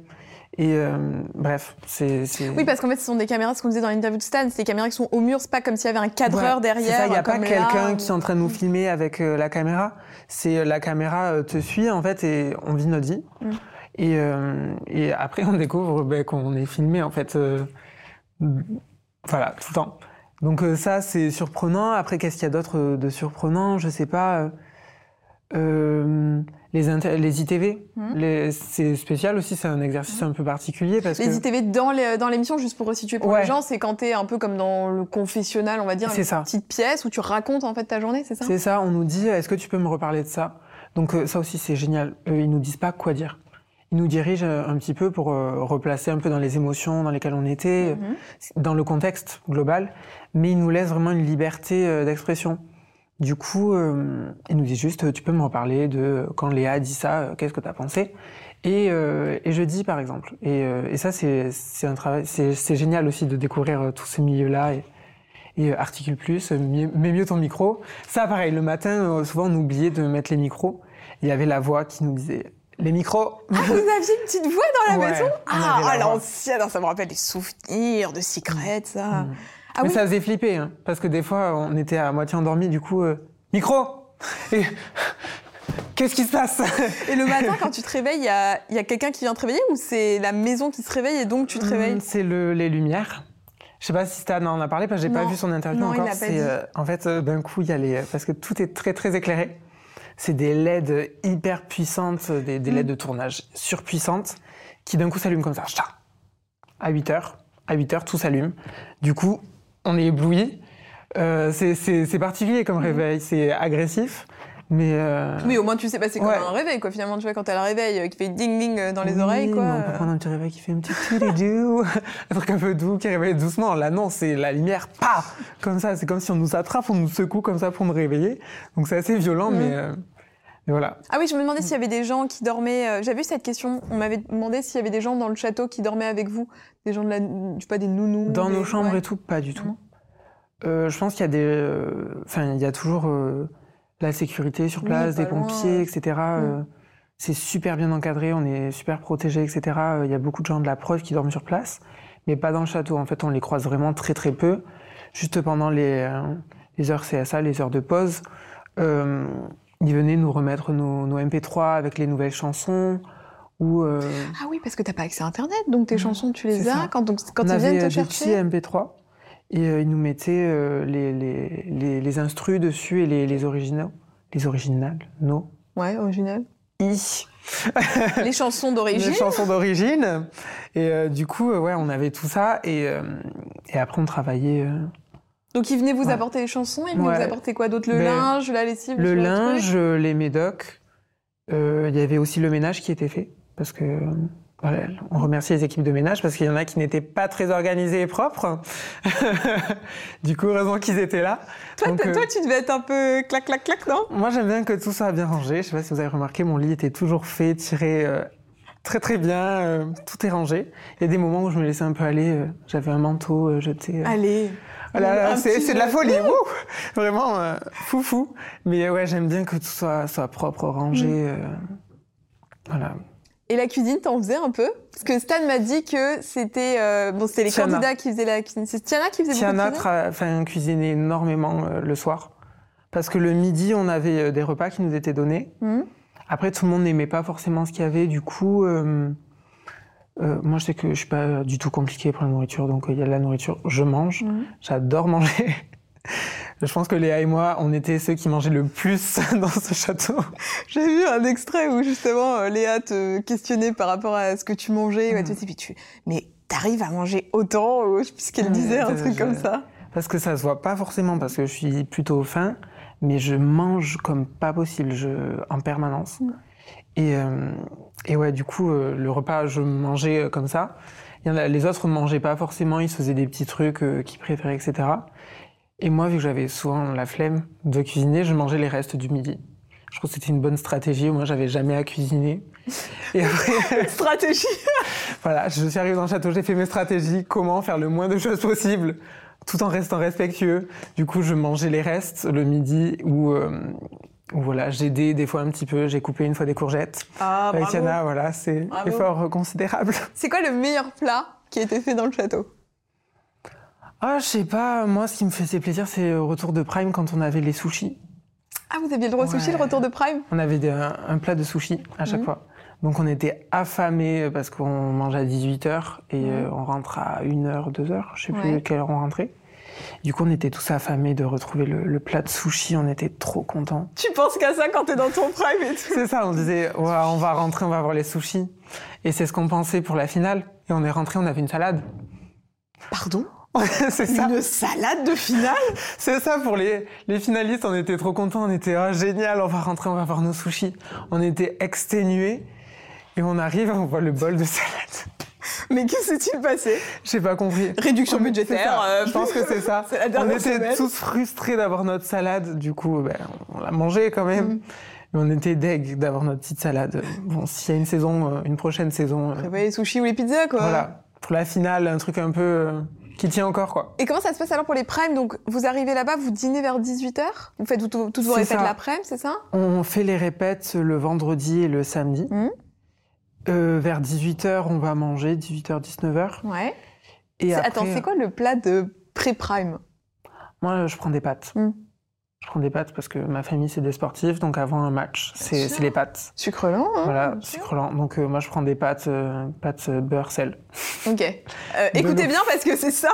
Et euh, bref, c'est. Oui, parce qu'en fait, ce sont des caméras, ce qu'on disait dans l'interview de Stan, c'est des caméras qui sont au mur, c'est pas comme s'il y avait un cadreur Ouais, derrière. Il n'y a pas quelqu'un qui est en train de nous filmer avec euh, la caméra. C'est euh, la caméra euh, te suit en fait et on vit notre vie. Mm. Et, euh, et après on découvre ben, qu'on est filmé en fait. euh, voilà, tout le temps. Donc ça c'est surprenant. Après qu'est-ce qu'il y a d'autre de surprenant? Je sais pas. Euh, les, ITV, Mm. les- c'est spécial aussi, c'est un exercice un peu particulier parce Les que ITV dans l'émission, juste pour resituer pour Ouais. les gens, c'est quand t'es un peu comme dans le confessionnal, on va dire, une ça. petite pièce où tu racontes en fait ta journée, c'est ça? C'est ça, on nous dit est-ce que tu peux me reparler de ça? Donc euh, ça aussi c'est génial. Euh, ils nous disent pas quoi dire. Ils nous dirigent euh, un petit peu pour replacer un peu dans les émotions dans lesquelles on était, Mhm. dans le contexte global, mais ils nous laissent vraiment une liberté d'expression. Du coup, euh, ils nous disent juste tu peux me reparler de euh, quand Léa dit ça, euh, qu'est-ce que tu as pensé? Et, euh, et je dis par exemple. Et, euh, et ça c'est c'est un travail, c'est génial aussi de découvrir euh, tous ces milieux-là. Et, et euh, Articule Plus, euh, mieux- mets mieux ton micro. Ça, pareil, le matin, euh, souvent, on oubliait de mettre les micros. Il y avait la voix qui nous disait les micros. Ah, vous aviez une petite voix dans la Ouais, maison? on Ah, à l'ancienne, ça me rappelle des souvenirs de secrets, ça. Mm. Ah Mais oui, ça faisait flipper, hein, parce que des fois, on était à moitié endormi, du coup, euh, micro Et qu'est-ce qui se passe? Et le matin, quand tu te réveilles, il y a, il y a quelqu'un qui vient te réveiller ou c'est la maison qui se réveille et donc tu te réveilles? Hum, C'est le, les lumières. Je sais pas si Stan en a parlé, parce que j'ai pas Non. vu son interview Non, il encore. pas C'est, dit. euh, en fait, euh, d'un coup, il y a les, parce que tout est très très éclairé. C'est des LED hyper puissantes, des, des Mm. LED de tournage surpuissantes, qui d'un coup s'allument comme ça. À 8 heures, à 8 heures, tout s'allume. Du coup, on est ébloui. Euh, c'est, c'est, c'est particulier comme réveil, c'est agressif, mais. euh, Mais au moins, tu sais passer comme Ouais. un réveil, quoi. Finalement, tu vois, quand t'as le réveil euh, qui fait ding ding euh, dans les Oui, oreilles, quoi. on peut prendre un petit réveil qui fait un petit doux, un truc un peu doux qui réveille doucement. Là, non, c'est la lumière, pas comme ça. C'est comme si on nous attrape, on nous secoue comme ça pour nous réveiller. Donc c'est assez violent, Mhm. mais, euh, Et voilà. Ah oui, je me demandais s'il y avait des gens qui dormaient. euh, J'avais vu cette question. On m'avait demandé s'il y avait des gens dans le château qui dormaient avec vous. Des gens de la. Je sais pas, des nounous. Dans des- nos chambres ouais. et tout, pas du tout. Euh, je pense qu'il y a des, euh, enfin, il y a toujours euh, la sécurité sur place, des pompiers, etc. Euh, c'est super bien encadré, on est super protégé, etc. Il y a beaucoup de gens de la preuve qui dorment sur place, mais pas dans le château. En fait, on les croise vraiment très très peu, juste pendant les, les heures CSA, les heures de pause. Euh, ils venaient nous remettre nos, nos MP3 avec les nouvelles chansons. Ou euh, Ah oui, parce que t'as pas accès à Internet, donc tes chansons, tu les as ça. quand, donc, quand on ils avait viennent euh, te des petits chercher. MP3 et euh, ils nous mettaient euh, les, les, les, les instrus dessus et les, les originaux. Les originales, no. Ouais, original. I. les chansons d'origine. Les chansons d'origine. Et du coup, ouais, on avait tout ça. Et, et après, on travaillait Donc ils venaient vous Ouais. apporter les chansons, ils venaient Ouais. vous apporter quoi d'autre? Le Ben, linge, la lessive, le linge, les médocs. Euh, Il y avait aussi le ménage qui était fait. Parce que. voilà, on remercie les équipes de ménage parce qu'il y en a qui n'étaient pas très organisées et propres. du coup, heureusement qu'ils étaient là. Toi, Donc, euh, toi, tu devais être un peu clac, clac, clac, non? Moi, j'aime bien que tout soit bien rangé. Je sais pas si vous avez remarqué, mon lit était toujours fait, tiré euh, très très bien. euh, tout est rangé. Il y a des moments où je me laissais un peu aller. euh, J'avais un manteau euh, jeté. euh, Allez. c'est petit de la folie. Wouh Vraiment fou fou. Mais ouais, j'aime bien que tout soit, soit propre, rangé. Mm. voilà. Et la cuisine, t'en faisais un peu? Parce que Stan m'a dit que c'était euh, bon, c'était les Tiana. candidats qui faisaient la cuisine. C'est Tiana qui faisait Tiana beaucoup de cuisine? enfin, cuisinait énormément euh, le soir. Parce que le midi, on avait euh, des repas qui nous étaient donnés. Mhm. Après, tout le monde n'aimait pas forcément ce qu'il y avait. Du coup, euh, euh, moi, je sais que je suis pas du tout compliqué pour la nourriture. Donc, euh, il y a de la nourriture, je mange. Mhm. J'adore manger. je pense que Léa et moi, on était ceux qui mangeaient le plus dans ce château. J'ai vu un extrait où justement euh, Léa te questionnait par rapport à ce que tu mangeais. Mm. Ouais, tu mais, tu... mais t'arrives à manger autant ou Je sais plus ce qu'elle Mm, disait, un ça, truc je- comme ça. Parce que ça se voit pas forcément, parce que je suis plutôt faim, mais je mange comme pas possible, je, en permanence. Et, euh, et ouais, du coup, euh, le repas, je mangeais euh, comme ça. Il y en a, les autres ne mangeaient pas forcément, ils se faisaient des petits trucs euh, qu'ils préféraient, etc. Et moi, vu que j'avais souvent la flemme de cuisiner, je mangeais les restes du midi. Je trouve que c'était une bonne stratégie. Moi, j'avais jamais à cuisiner. Et après, Stratégie. voilà, je suis arrivée dans le château, j'ai fait mes stratégies, comment faire le moins de choses possible, tout en restant respectueux. Du coup, je mangeais les restes le midi ou euh, voilà, j'aidais des fois un petit peu, j'ai coupé une fois des courgettes. Ah, Avec bravo. Yana, voilà, c'est effort considérable. C'est quoi le meilleur plat qui a été fait dans le château? Ah, je sais pas, moi, ce qui me faisait plaisir, c'est le retour de Prime quand on avait les sushis. Ah, vous aviez le droit sushi, le retour de Prime? On avait des- un, un plat de sushis à chaque Mhm. fois. Donc on était affamés parce qu'on mange à 18h et euh, on rentre à 1h, 2h, je sais Ouais. plus quelle heure on rentrait. Du coup, on était tous affamés de retrouver le, le plat de sushi, on était trop contents. Tu penses qu'à ça quand t'es dans ton Prime et tout? C'est ça, on disait, ouais, on va rentrer, on va voir les sushis. Et c'est ce qu'on pensait pour la finale. Et on est rentré, on avait une salade. Pardon? C'est ça. Une salade de finale? C'est ça pour les, les finalistes, on était trop contents, on était ah, génial, on va rentrer, on va voir nos sushis. On était exténués et on arrive, on voit le bol de salade. Mais que s'est-il passé? J'ai pas compris. Réduction On- budgétaire, euh, Je pense que c'est ça. on était semaine. tous frustrés d'avoir notre salade, du coup, ben, on l'a mangé quand même. Mm. Mais on était deg d'avoir notre petite salade. Bon, s'il y a une saison, euh, une prochaine saison, euh, Prévoyez les sushis ou les pizzas, quoi. voilà, pour la finale, un truc un peu euh, qui tient encore, quoi. Et comment ça se passe alors pour les primes? Donc, vous arrivez là-bas, vous dînez vers 18h Vous faites tout- toutes vos répètes l'après-midi, c'est ça? On fait les répètes le vendredi et le samedi. Mhm. Euh, vers 18h, on va manger, 18h, 19h. Ouais. Et après, Attends, c'est quoi le plat de pré-prime? Moi, je prends des pâtes. Mm. Je prends des pâtes parce que ma famille, c'est des sportifs. Donc, avant un match, c'est les pâtes. Sucre lent, hein Voilà, sucre lent. Donc, euh, moi, je prends des pâtes, euh, pâtes euh, beurre, sel. Ok. Euh, écoutez bien parce que c'est ça.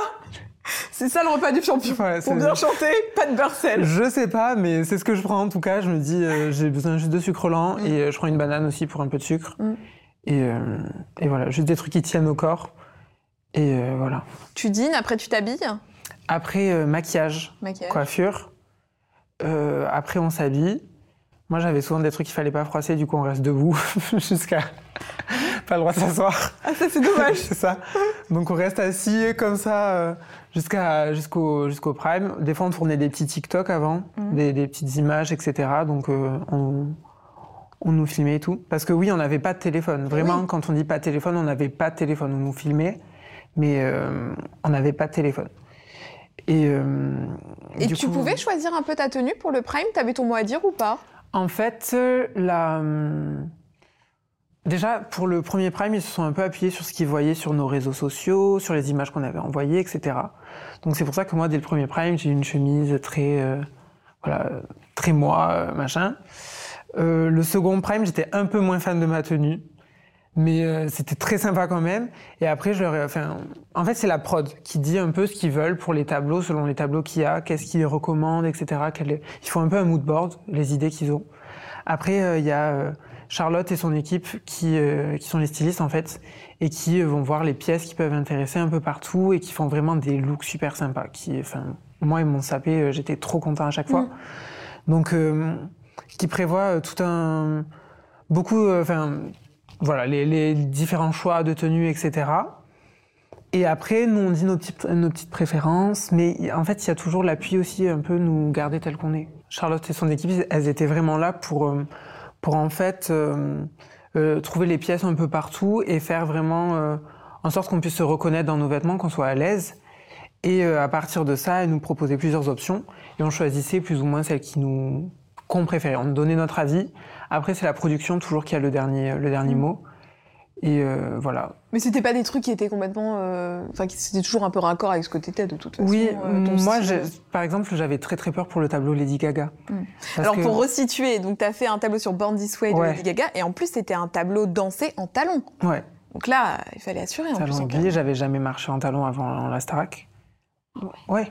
C'est ça le repas du champion. Ouais, Pour bien chanter, pas de beurre sel. Je sais pas, mais c'est ce que je prends en tout cas. Je me dis, euh, j'ai besoin juste de sucre lent Mm. et euh, je prends une banane aussi pour un peu de sucre. Mm. Et, euh, et voilà, juste des trucs qui tiennent au corps. Et euh, voilà. Tu dînes, après tu t'habilles? Après, euh, maquillage, Maquillage. coiffure. Après, on s'habille. Moi, j'avais souvent des trucs qu'il fallait pas froisser, du coup, on reste debout jusqu'à. pas le droit de s'asseoir. Ah, ça c'est dommage. c'est ça. Donc, on reste assis comme ça jusqu'à jusqu'au jusqu'au prime. Des fois, on tournait des petits TikTok avant, Mhm. des, des petites images, etc. Donc, euh, on, On nous filmait et tout. Parce que oui, on n'avait pas de téléphone. Vraiment, quand on dit pas de téléphone, on n'avait pas de téléphone. On nous filmait, mais euh, on n'avait pas de téléphone. Et, euh, et tu pouvais choisir un peu ta tenue pour le prime? T'avais ton mot à dire ou pas? En fait, la... Déjà, pour le premier Prime, ils se sont un peu appuyés sur ce qu'ils voyaient sur nos réseaux sociaux, sur les images qu'on avait envoyées, etc. Donc c'est pour ça que moi, dès le premier Prime, j'ai une chemise très, euh, voilà, très moi, euh, machin. Euh, le second Prime, j'étais un peu moins fan de ma tenue, mais c'était très sympa quand même. Et après, je leur enfin, en fait, c'est la prod qui dit un peu ce qu'ils veulent pour les tableaux, selon les tableaux qu'il y a, qu'est-ce qu'ils recommandent, etc. Ils font un peu un mood board, les idées qu'ils ont. Après, il y a Charlotte et son équipe qui, euh, qui sont les stylistes en fait et qui euh, vont voir les pièces qui peuvent intéresser un peu partout et qui font vraiment des looks super sympas. Qui, enfin, moi ils m'ont sapé, euh, j'étais trop content à chaque fois. Mm. Donc, qui prévoit tout un beaucoup, enfin voilà les, différents choix de tenues, etc. Et après, nous, on dit nos petites, nos petites préférences, mais en fait, il y a toujours l'appui aussi, un peu nous garder tel qu'on est. Charlotte et son équipe, elles étaient vraiment là pour, pour en fait euh, euh, trouver les pièces un peu partout et faire vraiment euh, en sorte qu'on puisse se reconnaître dans nos vêtements, qu'on soit à l'aise. Et à partir de ça, elle nous proposait plusieurs options et on choisissait plus ou moins celles qui nous qu'on préférait. On donnait notre avis. Après, c'est la production toujours qui a le dernier le dernier mmh. mot. Et euh, voilà. Mais c'était pas des trucs qui étaient complètement. Euh, enfin, c'était toujours un peu raccord avec ce que t'étais de toute façon. Oui, euh, moi, par exemple, j'avais très très peur pour le tableau Lady Gaga. Hmm. Alors, pour resituer, donc t'as fait un tableau sur Born This Way de Lady Gaga, et en plus, c'était un tableau dansé en talons. Ouais. Donc là, il fallait assurer. En talons plus, j'avais jamais marché en talons avant la Starac. Ouais.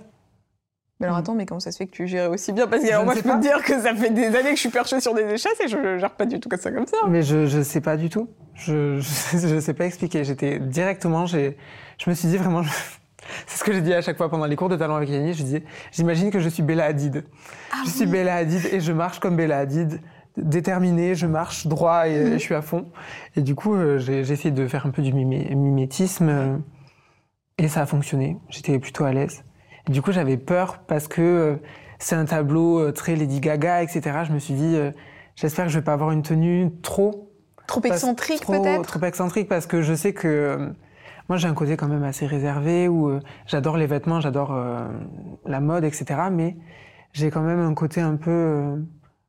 Mais alors mm. attends, mais comment ça se fait que tu gères aussi bien? Parce que alors, moi, je peux te dire que ça fait des années que je suis perchée sur des échasses et je gère pas du tout comme ça comme ça. Mais je, je sais pas du tout. Je, je, sais pas expliquer. J'étais directement, je me suis dit vraiment, c'est ce que j'ai dit à chaque fois pendant les cours de talent avec Yanni. Je disais, j'imagine que je suis Bella Hadid. Ah je suis Bella Hadid et je marche comme Bella Hadid déterminée, je marche droit et je suis à fond. Et du coup, euh, j'ai essayé de faire un peu du mimétisme euh, et ça a fonctionné. J'étais plutôt à l'aise du coup, j'avais peur parce que euh, c'est un tableau euh, très Lady Gaga, etc. Je me suis dit, euh, j'espère que je vais pas avoir une tenue trop trop excentrique peut-être? Trop excentrique parce que je sais que moi j'ai un côté quand même assez réservé où j'adore les vêtements, j'adore la mode, etc. Mais j'ai quand même un côté un peu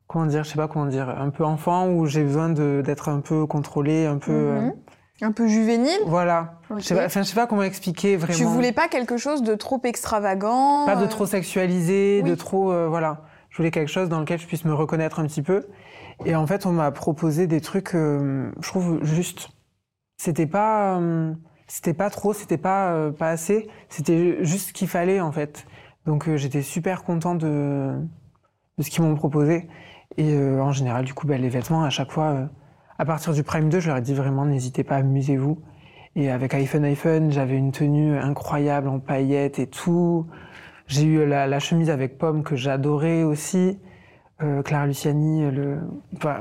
comment dire, je sais pas comment dire, un peu enfant où j'ai besoin d'être un peu contrôlé, un peu. Mhm. Un peu juvénile Voilà. Je sais pas, sais pas comment expliquer vraiment. Tu voulais pas quelque chose de trop extravagant Pas de euh, trop sexualisé, de trop... Euh, voilà. Je voulais quelque chose dans lequel je puisse me reconnaître un petit peu. Et en fait, on m'a proposé des trucs, euh, je trouve, juste. C'était pas... c'était pas trop, c'était pas, pas assez. C'était juste ce qu'il fallait, en fait. Donc j'étais super content de, de ce qu'ils m'ont proposé. Et en général, du coup, bah, les vêtements, à chaque fois à partir du Prime 2, je leur ai dit vraiment, n'hésitez pas, amusez-vous. Et avec iPhone iPhone, j'avais une tenue incroyable en paillettes et tout. J'ai eu la, chemise avec pomme que j'adorais aussi. Euh, Clara Luciani, le...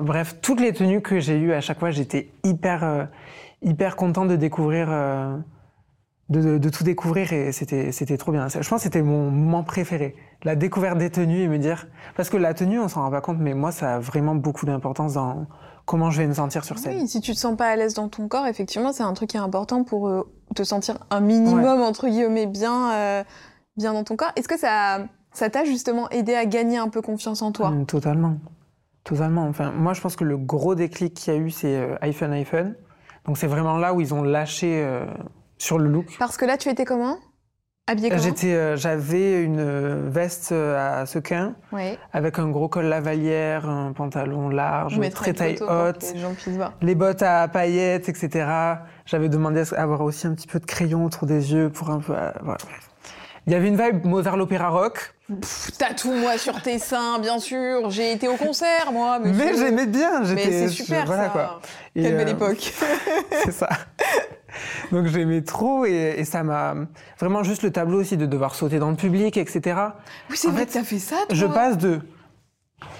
bref, toutes les tenues que j'ai eues à chaque fois, j'étais hyper, euh, hyper content de découvrir, euh, de, de, tout découvrir et c'était, c'était trop bien. Je pense que c'était mon moment préféré, la découverte des tenues et me dire, parce que la tenue, on s'en rend pas compte, mais moi, ça a vraiment beaucoup d'importance dans comment je vais me sentir sur scène. Oui, si tu te sens pas à l'aise dans ton corps, effectivement, c'est un truc qui est important pour euh, te sentir un minimum, entre guillemets, bien, euh, bien dans ton corps. Est-ce que ça, ça t'a justement aidé à gagner un peu confiance en toi? Mm, Totalement. Totalement. Enfin, moi, je pense que le gros déclic qu'il y a eu, c'est euh, iPhone, iPhone. Donc, c'est vraiment là où ils ont lâché sur le look. Parce que là, tu étais comment? J'étais, euh, j'avais une euh, veste euh, à sequin avec un gros col lavalière, un pantalon large, très taille haute, les, bottes à paillettes, etc. J'avais demandé à avoir aussi un petit peu de crayon autour des yeux pour un peu. voilà. Il y avait une vibe Mozart l'opéra rock. tout moi sur tes seins, bien sûr. J'ai été au concert, moi. Mais j'aimais bien. Mais c'est super, voilà, ça. Quoi. Quelle belle époque. c'est ça. Donc j'aimais trop et, ça m'a vraiment juste le tableau aussi de devoir sauter dans le public, etc. Oui, c'est vrai que t'as fait ça. Toi. Je passe de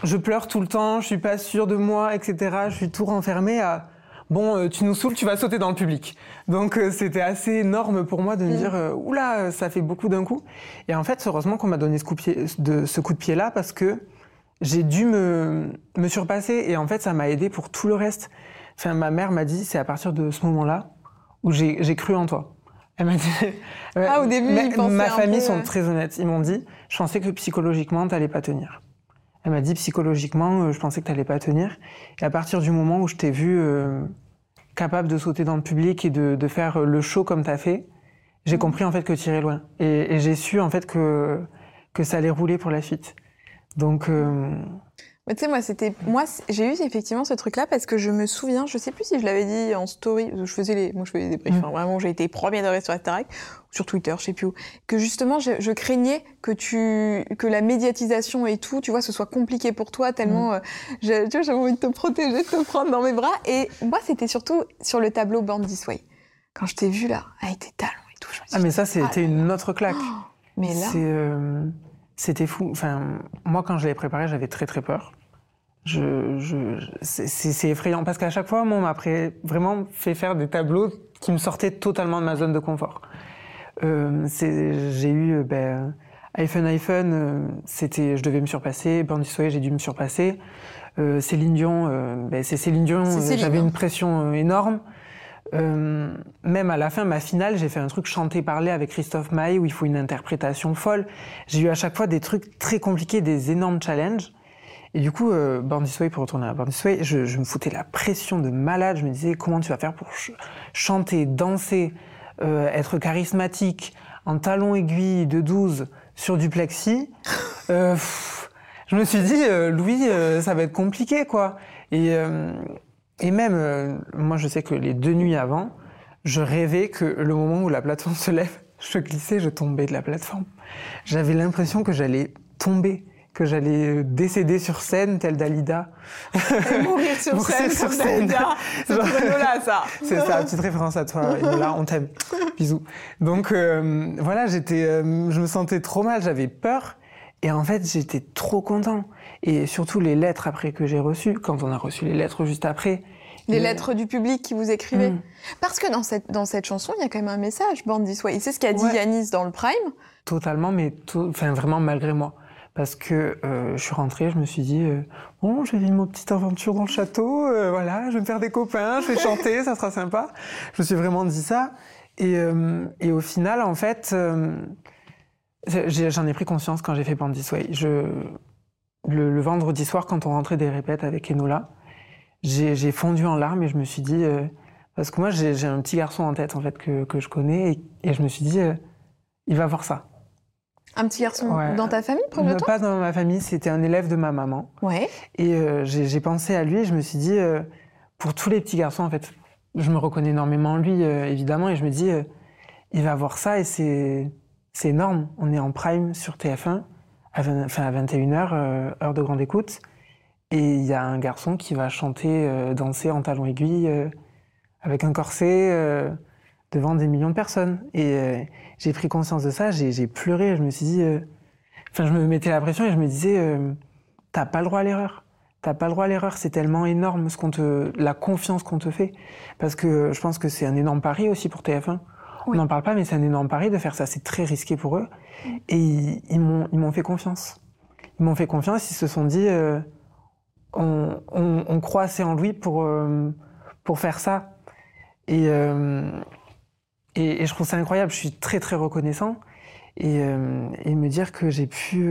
je pleure tout le temps, je suis pas sûre de moi, etc. Je suis tout renfermé à bon, euh, tu nous saoules, tu vas sauter dans le public. Donc euh, c'était assez énorme pour moi de me mm. dire euh, oula, ça fait beaucoup d'un coup. Et en fait, heureusement qu'on m'a donné ce coup de, pied, de, ce coup de pied là parce que j'ai dû me, me surpasser et en fait, ça m'a aidé pour tout le reste. Enfin, ma mère m'a dit, c'est à partir de ce moment-là où j'ai cru en toi. Elle m'a dit. Ah, au début, ma, ils pensaient ma famille peu, sont très honnêtes. Ils m'ont dit, je pensais que psychologiquement, t'allais pas tenir. Elle m'a dit, psychologiquement, euh, je pensais que t'allais pas tenir. Et à partir du moment où je t'ai vu euh, capable de sauter dans le public et de, de faire le show comme t'as fait, j'ai compris en fait que t'irais loin. Et, et j'ai su en fait que, que ça allait rouler pour la suite. Donc, euh, Mais tu sais, moi, c'était, moi, j'ai eu effectivement ce truc-là parce que je me souviens, je sais plus si je l'avais dit en story, je faisais les, moi, je faisais des briefs, Mm. hein, vraiment, j'ai été premier de sur Asterac, ou sur Twitter, je sais plus où, que justement, je, je craignais que tu, que la médiatisation et tout, tu vois, ce soit compliqué pour toi, tellement, euh, j'ai- tu vois, j'avais envie de te protéger, de te prendre dans mes bras. Et moi, c'était surtout sur le tableau Born This Way. Quand je t'ai vu là, avec tes talons et tout, je me suis ah mais ça, c'était Ah une autre claque. mais là, C'est, euh, c'était fou. Enfin, moi, quand je l'ai préparé, j'avais très très peur. Je, je, c'est, effrayant parce qu'à chaque fois, moi, on m'a vraiment fait faire des tableaux qui me sortaient totalement de ma zone de confort. Euh, j'ai eu euh, ben, iPhone iPhone, euh, c'était, je devais me surpasser. This Way, j'ai dû me surpasser. Euh, Céline Dion, euh, ben, c'est Céline Dion. J'avais une pression énorme. Euh, même à la fin, ma finale, j'ai fait un truc chanté-parlé avec Christophe Maé où il faut une interprétation folle. J'ai eu à chaque fois des trucs très compliqués, des énormes challenges. Et du coup, euh, Born This Way, pour retourner à Born This Way, je, je me foutais la pression de malade. Je me disais, comment tu vas faire pour ch- chanter, danser, euh, être charismatique, en talons aiguilles de 12 sur du plexi? Euh, Je me suis dit, euh, Louis, euh, ça va être compliqué, quoi. Et, euh, et même, euh, moi, je sais que les deux nuits avant, je rêvais que le moment où la plateforme se lève, je glissais, je tombais de la plateforme. J'avais l'impression que j'allais tomber, que j'allais euh, décéder sur scène, tel Dalida. mourir sur Mourir scène, sur scène. Dalida. C'est Genre- là, ça. C'est ça, petite référence à toi, Enola, on t'aime. Bisous. Donc euh, voilà, j'étais, euh, je me sentais trop mal, j'avais peur. Et en fait, j'étais trop content. Et surtout les lettres après que j'ai reçues, quand on a reçu les lettres juste après. Les le- lettres du public qui vous écrivaient. Mm. Parce que dans cette, dans cette chanson, il y a quand même un message, Born This Way. Et c'est ce qu'a dit Ouais. Yanis dans le Prime. Totalement, mais enfin vraiment malgré moi. Parce que euh, je suis rentrée, je me suis dit, euh, bon, vais vivre mon petite aventure dans le château, euh, voilà, je vais me faire des copains, je vais chanter, ça sera sympa. Je me suis vraiment dit ça. Et, euh, et au final, en fait, euh, j'ai- j'en ai pris conscience quand j'ai fait This Way. Je, le, le vendredi soir, quand on rentrait des répètes avec Enola, j'ai fondu en larmes et je me suis dit, euh, parce que moi j'ai un petit garçon en tête en fait que, que je connais et, et je me suis dit, euh, il va voir ça. Un petit garçon Ouais. dans ta famille, proche de toi Pas dans ma famille, c'était un élève de ma maman. Ouais. Et euh, j'ai pensé à lui et je me suis dit, euh, pour tous les petits garçons, en fait, je me reconnais énormément en lui, évidemment, et je me dis, il va voir ça et c'est c'est énorme. On est en prime sur TF1, à, 20 enfin, à 21h, euh, heure de grande écoute, et il y a un garçon qui va chanter, euh, danser en talons aiguilles, euh, avec un corset, devant des millions de personnes. Et j'ai pris conscience de ça, j'ai pleuré, je me suis dit... Enfin, je me mettais la pression et je me disais, t'as pas le droit à l'erreur. T'as pas le droit à l'erreur. C'est tellement énorme ce qu'on te, la confiance qu'on te fait. Parce que je pense que c'est un énorme pari aussi pour TF1. On n'en parle pas, mais c'est un énorme pari de faire ça. C'est très risqué pour eux. Et ils, ils m'ont, fait confiance. Ils m'ont fait confiance. Ils se sont dit, euh, on, on, on croit assez en lui pour, euh, pour faire ça. Et, euh, et, et je trouve ça incroyable. Je suis très, très reconnaissant. Et, et me dire que j'ai pu.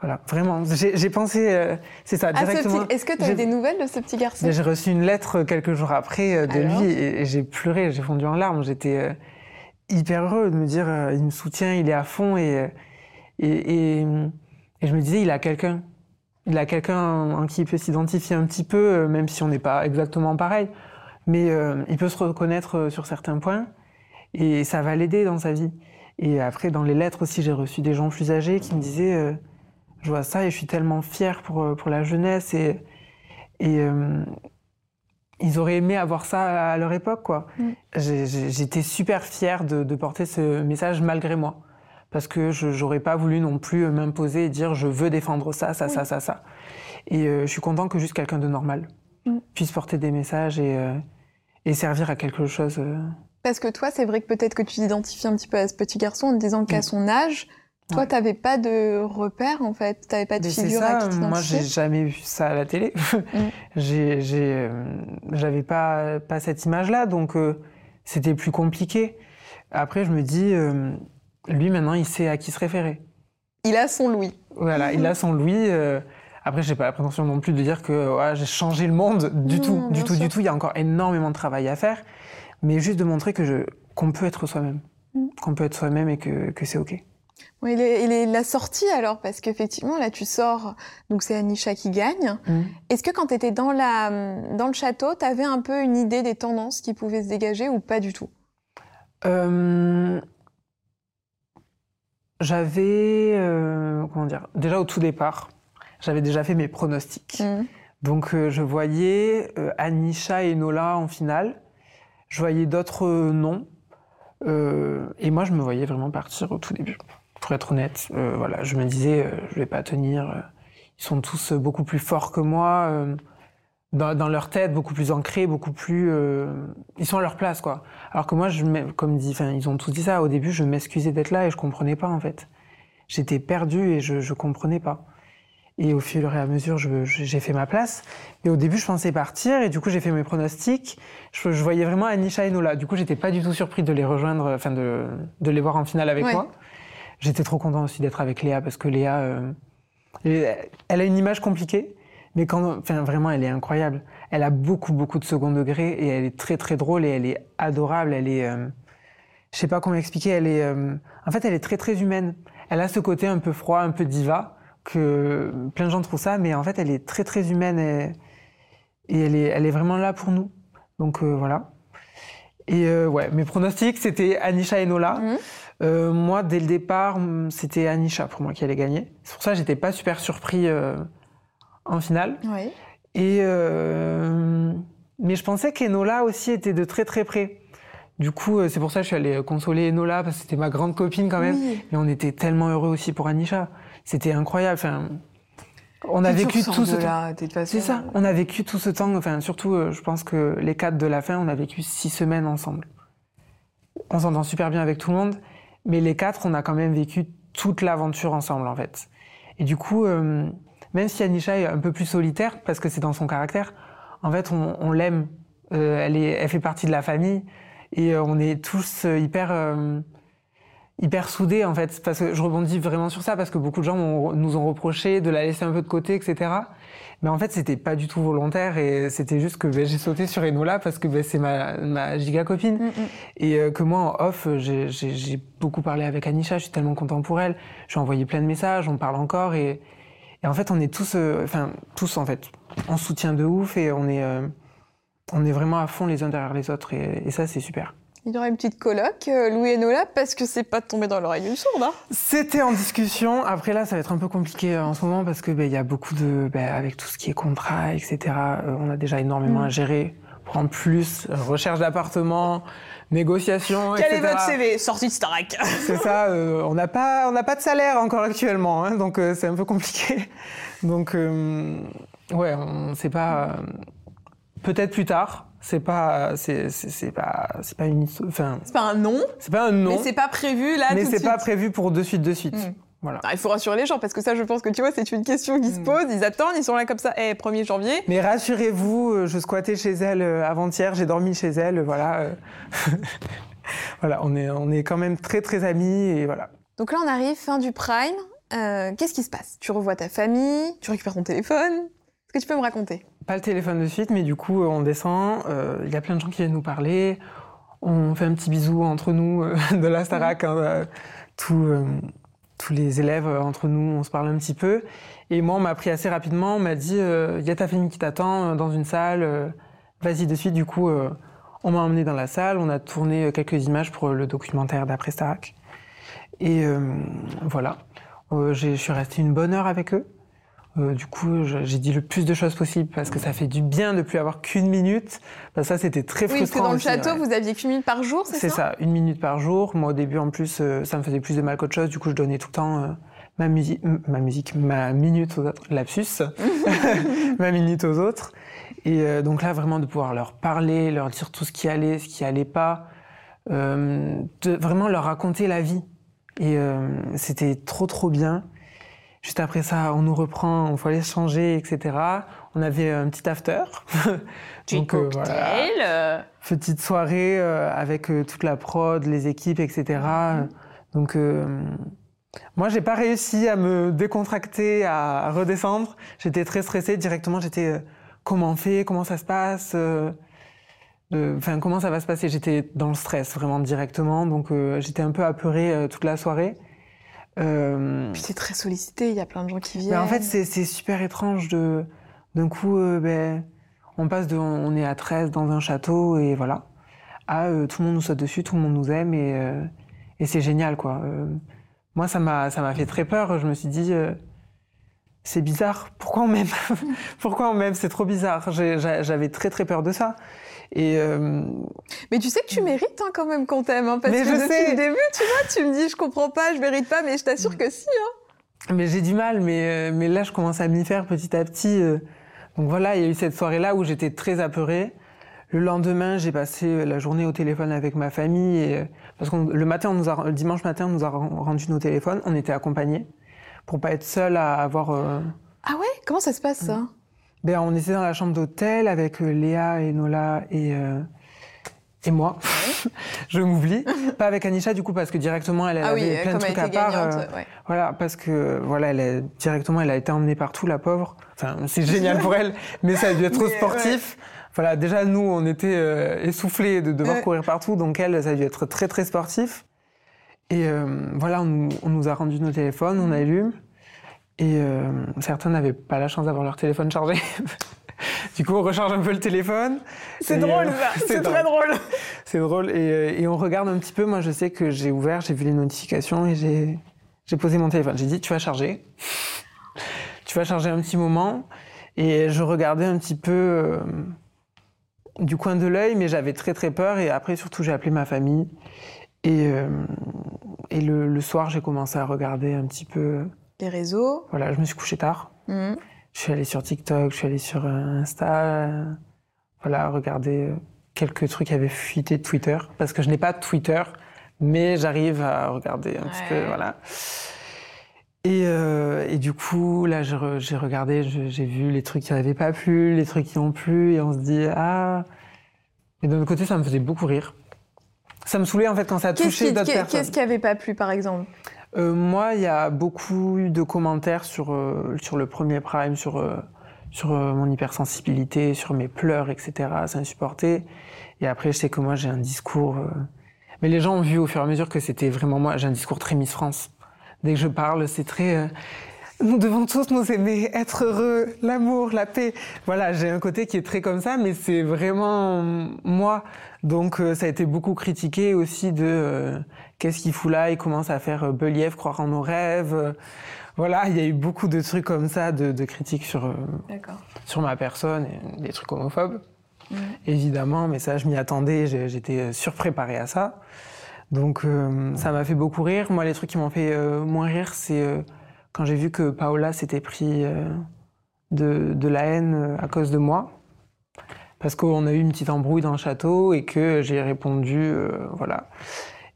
voilà, vraiment. J'ai pensé. euh, c'est ça, Ah, directement. Est-ce que tu as eu des nouvelles de ce petit garçon? J'ai reçu une lettre quelques jours après euh, de Alors? lui et, et j'ai pleuré, j'ai fondu en larmes. J'étais euh, hyper heureux de me dire euh, il me soutient, il est à fond et, euh, et, et, et je me disais il a quelqu'un. Il a quelqu'un en qui il peut s'identifier un petit peu, euh, même si on n'est pas exactement pareil. Mais euh, il peut se reconnaître euh, sur certains points et ça va l'aider dans sa vie. Et après, dans les lettres aussi, j'ai reçu des gens plus âgés qui me disaient euh, Je vois ça et je suis tellement fier pour, euh, pour la jeunesse. Et, euh, ils auraient aimé avoir ça à leur époque, quoi. Mm. J'étais super fier de, de porter ce message malgré moi. Parce que je n'aurais pas voulu non plus m'imposer et dire je veux défendre ça, ça, ça, ça, ça. Et euh, je suis content que juste quelqu'un de normal Mm. puisse porter des messages et, euh, et servir à quelque chose. euh. Parce que toi, c'est vrai que peut-être que tu t'identifies un petit peu à ce petit garçon en te disant qu'à Mm. son âge, Toi, Ouais. t'avais pas de repère en fait, t'avais pas de Mais figure à ça, qui t'identifier? moi j'ai jamais vu ça à la télé. j'ai, euh, j'avais pas, pas cette image-là, donc euh, c'était plus compliqué. Après, je me dis, euh, lui maintenant, il sait à qui se référer. Il a son Louis. Voilà, il a son Louis. euh, après, j'ai pas la prétention non plus de dire que ouais, j'ai changé le monde du Non, tout, du tout, sûr. du tout. Il y a encore énormément de travail à faire, mais juste de montrer que je, qu'on peut être soi-même, Mm. qu'on peut être soi-même et que, que c'est ok. Est la sortie alors, parce qu'effectivement, là, tu sors, donc c'est Anisha qui gagne. Mm. Est-ce que quand tu étais dans, la, dans le château, tu avais un peu une idée des tendances qui pouvaient se dégager ou pas du tout? Euh, J'avais, euh, comment dire, déjà au tout départ, j'avais déjà fait mes pronostics. Mm. Donc euh, je voyais Anisha et Nola en finale, je voyais d'autres noms, et moi je me voyais vraiment partir au tout début. Pour être honnête, Euh, voilà, je me disais, euh, je vais pas tenir. euh, Ils sont tous euh, beaucoup plus forts que moi, euh, dans, dans leur tête, beaucoup plus ancrés, beaucoup plus. ils sont à leur place, quoi. Alors que moi, je, comme dit, ils ont tous dit ça. Au début, je m'excusais d'être là et je comprenais pas en fait. J'étais perdu et je, je comprenais pas. Et au fur et à mesure, j'ai fait ma place. Et au début, je pensais partir et du coup, j'ai fait mes pronostics. Je, je voyais vraiment Anisha et Nola. Du coup, j'étais pas du tout surpris de les rejoindre, enfin de, de les voir en finale avec Ouais. moi. J'étais trop content aussi d'être avec Léa parce que Léa, euh, elle a une image compliquée, mais vraiment, elle est incroyable. Elle a beaucoup, beaucoup de second degré et elle est très, très drôle et elle est adorable. Elle est, euh, je sais pas comment expliquer. Elle est, euh, en fait, elle est très, très humaine. Elle a ce côté un peu froid, un peu diva que plein de gens trouvent ça, mais en fait, elle est très, très humaine et, elle est, vraiment là pour nous. Donc euh, voilà. Et ouais, mes pronostics, c'était Anisha et Nola. Mhm. Euh, moi, dès le départ, hum, c'était Anisha pour moi qui allait gagner. C'est pour ça que j'étais pas super surpris euh, en finale. Oui. Et euh, mais je pensais qu'Enola aussi était de très très près. Du coup, c'est pour ça que je suis allée consoler Enola parce que c'était ma grande copine quand même. Oui. Et on était tellement heureux aussi pour Anisha. C'était incroyable. Enfin, on a vécu tout ce temps. là. C'est ça. On a vécu tout ce temps. Enfin, surtout, je pense que les quatre de la fin, on a vécu six semaines ensemble. On s'entend super bien avec tout le monde, mais les quatre, on a quand même vécu toute l'aventure ensemble, en fait. Et du coup, euh, même si Anisha est un peu plus solitaire, parce que c'est dans son caractère, en fait, on, l'aime. Euh, elle, est, elle fait partie de la famille, et euh, on est tous hyper. Hyper soudés en fait parce que je rebondis vraiment sur ça parce que beaucoup de gens nous ont reproché de la laisser un peu de côté etc mais en fait, c'était pas du tout volontaire et c'était juste que ben, j'ai sauté sur Enola parce que ben, c'est ma, ma giga copine. Mm, mm. Et euh, que moi, en off, j'ai- beaucoup parlé avec Anisha, je suis tellement content pour elle. J'ai envoyé plein de messages, on parle encore et, et en fait, on est tous, euh, enfin, tous en fait, on se soutient de ouf et on est, euh, on est vraiment à fond les uns derrière les autres et, et ça, c'est super. Il y aura une petite coloc, euh, Louis et Nola, parce que c'est pas tombé dans l'oreille d'une sourde. Hein. C'était en discussion. Après là, ça va être un peu compliqué euh, en ce moment parce que ben, il y a beaucoup de, ben, avec tout ce qui est contrat, etc. euh, on a déjà énormément Mm. à gérer. En plus, recherche d'appartement, négociation, Quel est etc. votre CV Sorti de Starac. C'est ça. euh, on n'a pas, on n'a pas de salaire encore actuellement, hein, donc euh, c'est un peu compliqué. Donc euh, ouais, on sait pas. euh, Peut-être plus tard. C'est pas, c'est, c'est, pas, c'est pas une, enfin, C'est pas un nom, c'est pas un nom, mais c'est pas prévu là mais c'est pas prévu pour de suite, de suite. Mm. Voilà. Ah, il faut rassurer les gens parce que ça, je pense que tu vois, c'est une question qui se Mm. pose. Ils attendent, ils sont là comme ça. Eh, 1er janvier. Mais rassurez-vous, euh, je squattais chez elle euh, avant-hier, j'ai dormi chez elle, euh, voilà. voilà, on est, on est quand même très très amis et voilà. Donc là, on arrive fin du prime. Euh, Qu'est-ce qui se passe? Tu revois ta famille, tu récupères ton téléphone. Est-ce que tu peux me raconter? Pas le téléphone de suite, mais du coup, euh, on descend, euh, il y a plein de gens qui viennent nous parler, on fait un petit bisou entre nous euh, de la Starac, hein, tous les élèves entre nous, on se parle un petit peu. Et moi, on m'a appris assez rapidement, on m'a dit, il y a ta famille qui t'attend dans une salle, vas-y de suite. Du coup, on m'a emmené dans la salle, on a tourné quelques images pour le documentaire d'après Starac. Et voilà, je suis resté une bonne heure avec eux. Euh, du coup, j'ai dit le plus de choses possible parce que ça fait du bien de plus avoir qu'une minute. Bah, ça, c'était très Oui, parce frustrant. que dans le aussi, château, ouais. vous aviez qu'une minute par jour, c'est C'est ça ça, une minute par jour. Moi, au début, en plus, euh, ça me faisait plus de mal qu'autre chose. Du coup, je donnais tout le temps euh, ma musique, ma musique, ma minute aux autres, lapsus, ma minute aux autres. Et euh, donc là, vraiment, de pouvoir leur parler, leur dire tout ce qui allait, ce qui allait pas, euh, de vraiment leur raconter la vie. Et euh, c'était trop trop bien. Juste après ça, on nous reprend, on faut aller changer, etc. On avait un petit after. Donc, euh, voilà. Petite soirée euh, avec euh, toute la prod, les équipes, etc. Donc, moi, j'ai pas réussi à me décontracter, à redescendre. J'étais très stressée. Directement, j'étais comment on fait, comment ça se passe, enfin comment ça va se passer? J'étais dans le stress vraiment directement. Donc, j'étais un peu apeurée toute la soirée. Euh... Puis c'est très sollicité, il y a plein de gens qui viennent. Ben en fait, c'est super étrange de d'un coup, euh, ben, on passe de on est à 13 dans un château et voilà, à euh, tout le monde nous saute dessus, tout le monde nous aime et, euh, et c'est génial quoi. moi, ça m'a ça m'a fait très peur. Je me suis dit c'est bizarre. Pourquoi on m'aime? Pourquoi on m'aime? C'est trop bizarre. J'avais très très peur de ça. Et euh... Mais tu sais que tu mérites hein, quand même qu'on t'aime, hein, parce mais que je depuis sais. le début, tu vois, tu me dis je comprends pas, je mérite pas, mais je t'assure que si. Hein. Mais j'ai du mal, mais, euh, mais là je commence à m'y faire petit à petit. Euh. Donc voilà, il y a eu cette soirée-là où j'étais très apeurée. Le lendemain, j'ai passé la journée au téléphone avec ma famille, et, parce que le matin, on nous a, le dimanche matin, on nous a rendu nos téléphones, on était accompagnés pour pas être seul à avoir. Ah ouais? Comment ça se passe ça? Ben, on était dans la chambre d'hôtel avec euh, Léa et Nola et, euh, et moi. je m'oublie. Pas avec Anisha, du coup, parce que directement, elle, ah avait plein de trucs à part. Euh, voilà, parce que, voilà, elle est, directement, elle a été emmenée partout, la pauvre. Enfin, c'est génial pour elle, mais ça a dû être trop sportif. Voilà, déjà, nous, on était essoufflés de devoir courir partout, donc elle, ça a dû être très, très sportif. Et voilà, on nous, on nous, a rendu nos téléphones, on allume. Et euh, certains n'avaient pas la chance d'avoir leur téléphone chargé. du coup, on recharge un peu le téléphone. C'est drôle, ça. C'est très drôle. C'est drôle. Et, euh, et, on regarde un petit peu. Moi, je sais que j'ai ouvert, j'ai vu les notifications et j'ai, j'ai posé mon téléphone. J'ai dit, tu vas charger. tu vas charger un petit moment. Et je regardais un petit peu euh, du coin de l'œil, mais j'avais très très peur. Et après, surtout, j'ai appelé ma famille. Et, euh, et le, le, soir, j'ai commencé à regarder un petit peu les réseaux. Voilà, je me suis couché tard. Mhm. Je suis allé sur TikTok, je suis allé sur euh, Insta. voilà, regarder euh, quelques trucs qui avaient fuité de Twitter. Parce que je n'ai pas Twitter, mais j'arrive à regarder un petit peu, voilà. Et, euh, et, du coup, là, j'ai regardé, j'ai vu les trucs qui n'avaient pas plu, les trucs qui ont plu, et on se dit, ah. Et d'un autre côté, ça me faisait beaucoup rire. Ça me saoulait, en fait, quand ça touchait d'autres personnes. Qu'est-ce qui n'avait pas plu, par exemple? Euh, moi, il y a beaucoup de commentaires sur, euh, sur le premier Prime, sur, euh, sur mon hypersensibilité, sur mes pleurs, etc. C'est insupporté. Et après, je sais que moi, j'ai un discours... Mais les gens ont vu au fur et à mesure que c'était vraiment moi. J'ai un discours très Miss France. Dès que je parle, c'est très... Nous devons tous nous aimer, être heureux, l'amour, la paix. Voilà, j'ai un côté qui est très comme ça, mais c'est vraiment moi. Donc ça a été beaucoup critiqué aussi de qu'est-ce qu'il fout là Il commence à faire euh, Believ, croire en nos rêves. Voilà, il y a eu beaucoup de trucs comme ça, de, critiques sur, euh, sur ma personne, et des trucs homophobes. Évidemment, mais ça, je m'y attendais, j'étais euh, surpréparée à ça. Donc, ça m'a fait beaucoup rire. Moi, les trucs qui m'ont fait moins rire, c'est quand j'ai vu que Paola s'était pris de, de, la haine à cause de moi. Parce qu'on a eu une petite embrouille dans le château et que j'ai répondu, voilà.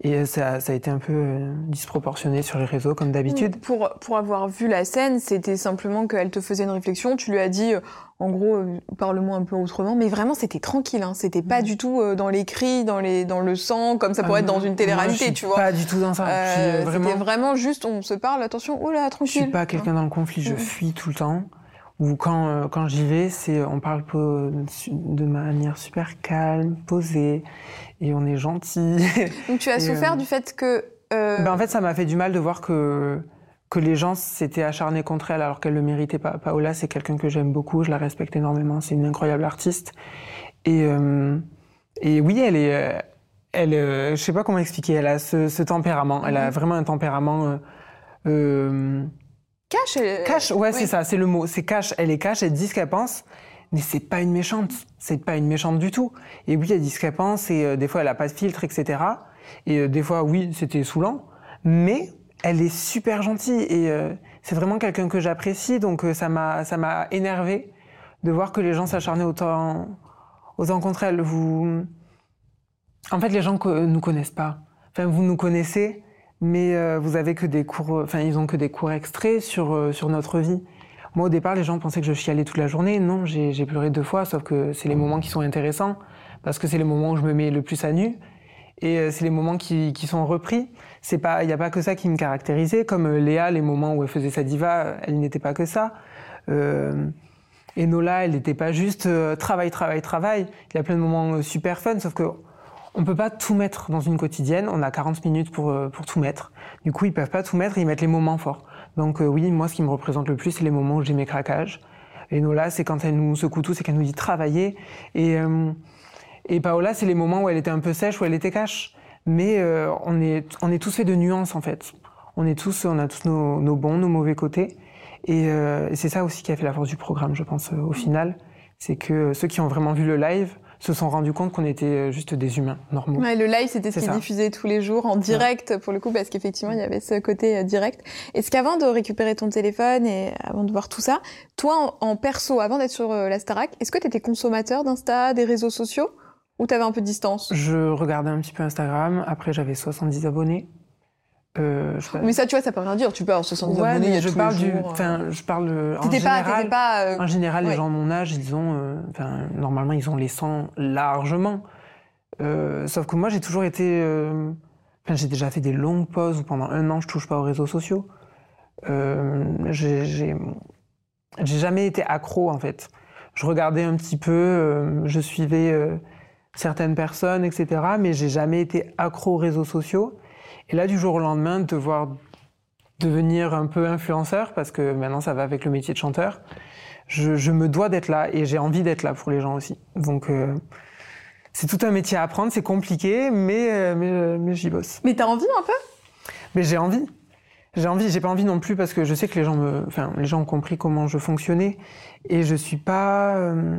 Et ça, ça, a été un peu euh, disproportionné sur les réseaux, comme d'habitude. Pour, pour avoir vu la scène, c'était simplement qu'elle te faisait une réflexion. Tu lui as dit, euh, en gros, euh, parle-moi un peu autrement. Mais vraiment, c'était tranquille. Hein. C'était pas mm. du tout dans les cris, dans, les, dans le sang, comme ça pourrait ah être dans une télé-réalité, tu vois. Pas du tout dans ça. Euh, vraiment... C'était vraiment juste, on se parle, attention, oh là, tranquille. Je suis pas quelqu'un dans le conflit, je mm. fuis tout le temps. Ou quand, quand j'y vais, c'est on parle de manière super calme, posée et on est gentil. Donc tu as souffert euh, du fait que. Euh... Ben, en fait, ça m'a fait du mal de voir que que les gens s'étaient acharnés contre elle alors qu'elle le méritait pas. Paola, c'est quelqu'un que j'aime beaucoup, je la respecte énormément, c'est une incroyable artiste. Et euh, et oui, elle est, euh, elle, je sais pas comment expliquer, elle a ce, ce tempérament, elle a mhm. vraiment un tempérament. Euh, cash. Cash, ouais, c'est ça, c'est le mot. C'est cash. Elle est cash, elle dit ce qu'elle pense mais c'est pas une méchante, c'est pas une méchante du tout. Et oui, elle dit ce qu'elle pense, et euh, des fois elle a pas de filtre, etc. Et euh, des fois, oui, c'était saoulant, mais elle est super gentille et euh, c'est vraiment quelqu'un que j'apprécie, donc ça m'a ça m'a énervé de voir que les gens s'acharnaient autant autant contre elle. Vous, en fait, les gens que nous connaissent pas. Enfin, vous nous connaissez, mais euh, vous avez que des cours, enfin ils ont que des cours extraits sur euh, sur notre vie. Moi au départ les gens pensaient que je chialais toute la journée. Non, j'ai pleuré deux fois, sauf que c'est les moments qui sont intéressants parce que c'est les moments où je me mets le plus à nu et euh, c'est les moments qui, qui sont repris. C'est pas, il n'y a pas que ça qui me caractérisait. Comme Léa, les moments où elle faisait sa diva, elle n'était pas que ça. Euh, et Nola, elle n'était pas juste travail, travail, travail. Il y a plein de moments super fun, sauf que on peut pas tout mettre dans une quotidienne. On a 40 minutes pour, euh, pour tout mettre. Du coup, ils peuvent pas tout mettre, ils mettent les moments forts. Donc euh, oui, moi, ce qui me représente le plus, c'est les moments où j'ai mes craquages. Et Nola, c'est quand elle nous secoue tout, c'est qu'elle nous dit travailler. Et, euh, et Paola, c'est les moments où elle était un peu sèche, où elle était cash. Mais on, est, on est tous faits de nuances, en fait. On est tous, on a tous nos, nos bons, nos mauvais côtés. Et, et c'est ça aussi qui a fait la force du programme, je pense, au final. C'est que ceux qui ont vraiment vu le live, se sont rendus compte qu'on était euh, juste des humains normaux. Ouais, le live, c'était ce qui diffusait tous les jours en direct, pour le coup, parce qu'effectivement, il y avait ce côté euh, direct. Est-ce qu'avant de récupérer ton téléphone et avant de voir tout ça, toi, en, perso, avant d'être sur euh, la Starac, est-ce que tu étais consommateur d'Insta, des réseaux sociaux ou tu avais un peu de distance? Je regardais un petit peu Instagram. Après, j'avais 70 abonnés. Euh, mais ça, tu vois, ça peut rien dire. Tu peux avoir 70 ouais, abonnés, il y a je parle du, enfin, je parle en général. Pas, euh... En général, les gens de mon âge, ils ont, euh, enfin, normalement, ils ont les 100 largement. Euh, sauf que moi, j'ai toujours été, euh, enfin, j'ai déjà fait des longues pauses où pendant un an, je touche pas aux réseaux sociaux. j'ai, j'ai jamais été accro en fait. Je regardais un petit peu, je suivais certaines personnes, etc. Mais j'ai jamais été accro aux réseaux sociaux. Et là, du jour au lendemain, de devoir devenir un peu influenceur, parce que maintenant ça va avec le métier de chanteur, je, je me dois d'être là et j'ai envie d'être là pour les gens aussi. Donc euh, c'est tout un métier à apprendre, c'est compliqué, mais, euh, mais, euh, mais j'y bosse. Mais t'as envie un peu? Mais j'ai envie. J'ai envie, j'ai pas envie non plus parce que je sais que les gens me, enfin, les gens ont compris comment je fonctionnais et je suis pas, euh,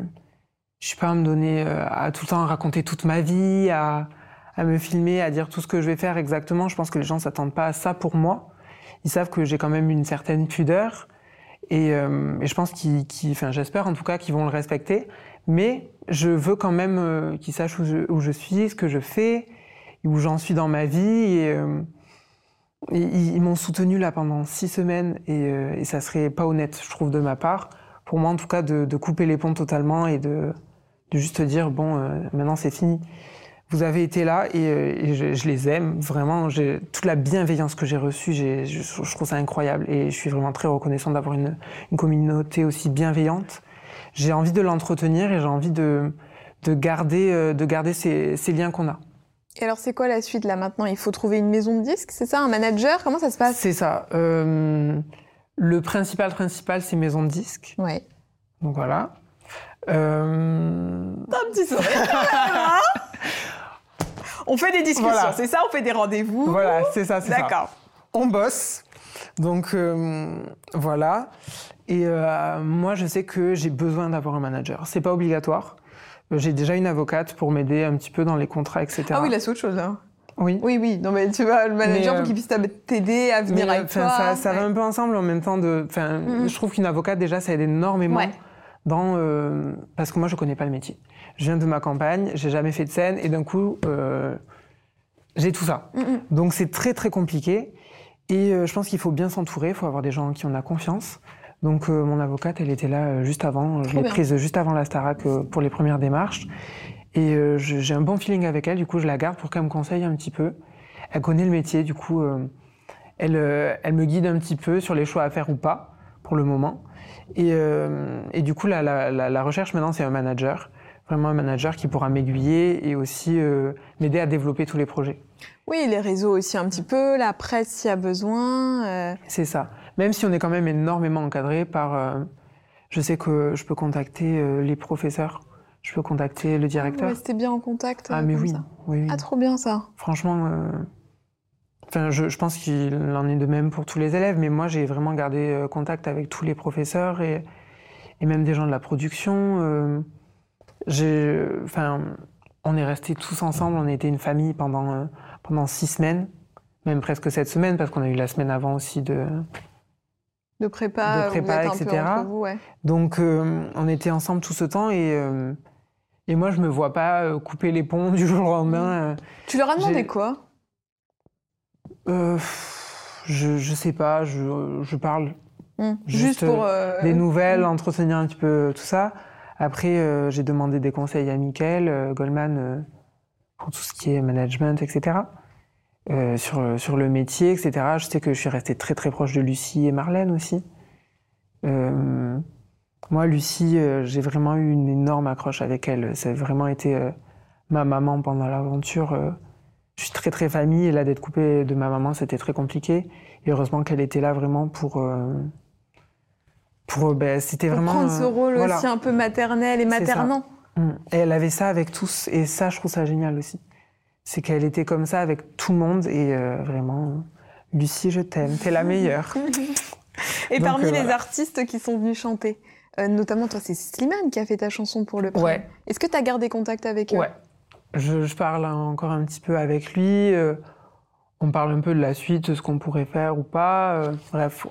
je suis pas à me donner à tout le temps raconter toute ma vie, à, à me filmer, à dire tout ce que je vais faire exactement. Je pense que les gens s'attendent pas à ça pour moi. Ils savent que j'ai quand même une certaine pudeur. Et, euh, je pense qu'ils, enfin, j'espère en tout cas qu'ils vont le respecter. Mais je veux quand même euh, qu'ils sachent où je, suis, ce que je fais, où j'en suis dans ma vie. Et, euh, ils, m'ont soutenu là pendant six semaines et, et, ça serait pas honnête, je trouve, de ma part. Pour moi, en tout cas, de, de couper les ponts totalement et de, de juste dire bon, maintenant c'est fini vous avez été là et, euh, et je, je, les aime vraiment. Toute la bienveillance que j'ai reçue, je, je, trouve ça incroyable et je suis vraiment très reconnaissant d'avoir une, une, communauté aussi bienveillante. J'ai envie de l'entretenir et j'ai envie de, de, garder, euh, de garder ces, ces liens qu'on a. Et alors, c'est quoi la suite là maintenant? Il faut trouver une maison de disques, c'est ça? Un manager? Comment ça se passe? C'est ça. Euh, le principal, principal, c'est maison de disques. Ouais. Donc voilà. Euh... Un petit sourire. On fait des discussions, c'est ça On fait des rendez-vous Voilà, c'est ça, c'est ça. D'accord. On bosse. Donc euh, voilà. Et euh, moi, je sais que j'ai besoin d'avoir un manager. C'est pas obligatoire. J'ai déjà une avocate pour m'aider un petit peu dans les contrats, etc. Ah oui, là, c'est autre chose. Hein. Oui. Oui, oui. Non, mais tu vois, le manager pour qu'il puisse t'aider à venir avec toi. Ça, ça va un peu ensemble en même temps. De, mm-hmm. Je trouve qu'une avocate, déjà, ça aide énormément. Dans, euh, parce que moi, je connais pas le métier. Je viens de ma campagne, j'ai jamais fait de scène, et d'un coup, euh, j'ai tout ça. Mm. Donc c'est très très compliqué. Et euh, je pense qu'il faut bien s'entourer, il faut avoir des gens en qui on a confiance. Donc mon avocate, elle était là juste avant, je l'ai prise juste avant la Starac pour les premières démarches. Et j'ai un bon feeling avec elle, du coup je la garde pour qu'elle me conseille un petit peu. Elle connaît le métier, du coup elle, elle me guide un petit peu sur les choix à faire ou pas, pour le moment. Et, et du coup la, la, la, la recherche maintenant c'est un manager vraiment un manager qui pourra m'aiguiller et aussi euh, m'aider à développer tous les projets. Oui, les réseaux aussi un petit peu, la presse s'il y a besoin. Euh... C'est ça. Même si on est quand même énormément encadré par... Euh, je sais que je peux contacter euh, les professeurs, je peux contacter le directeur. Rester bien en contact. Ah mais oui, oui, oui, Ah trop bien ça. Franchement, euh, enfin je, je, pense qu'il en est de même pour tous les élèves, mais moi j'ai vraiment gardé contact avec tous les professeurs et, et même des gens de la production j'ai, enfin, on est restés tous ensemble. On a été une famille pendant euh, pendant six semaines, même presque sept semaines, parce qu'on a eu la semaine avant aussi de de prépa, de prépa etc. Vous, ouais. Donc, euh, on était ensemble tout ce temps et euh, et moi, je me vois pas euh, couper les ponts du jour au lendemain. Tu leur as demandé quoi? Euh, je, je sais pas, je, je parle. Hmm. Juste, pour. Euh, des nouvelles, entretenir un petit peu tout ça. Après, euh, j'ai demandé des conseils à Mickaël Goldman pour tout ce qui est management, etc. sur, sur le métier, etc. Je sais que je suis restée très très proche de Lucie et Marlène aussi. moi, Lucie, j'ai vraiment eu une énorme accroche avec elle. Ça a vraiment été ma maman pendant l'aventure je suis très très famille et là d'être coupée de ma maman c'était très compliqué. Et heureusement qu'elle était là vraiment pour euh, pour ben, c'était vraiment prendre ce rôle aussi un peu maternel et maternant. Mm. et elle avait ça avec tous et ça je trouve ça génial aussi. C'est qu'elle était comme ça avec tout le monde et euh, vraiment Lucie je t'aime t'es la meilleure. Et parmi euh, les artistes qui sont venus chanter notamment toi c'est Slimane qui a fait ta chanson pour le prix. Ouais. est-ce que tu as gardé contact avec eux? Ouais je, parle encore un petit peu avec lui. Euh, on parle un peu de la suite, de ce qu'on pourrait faire ou pas. Euh, bref,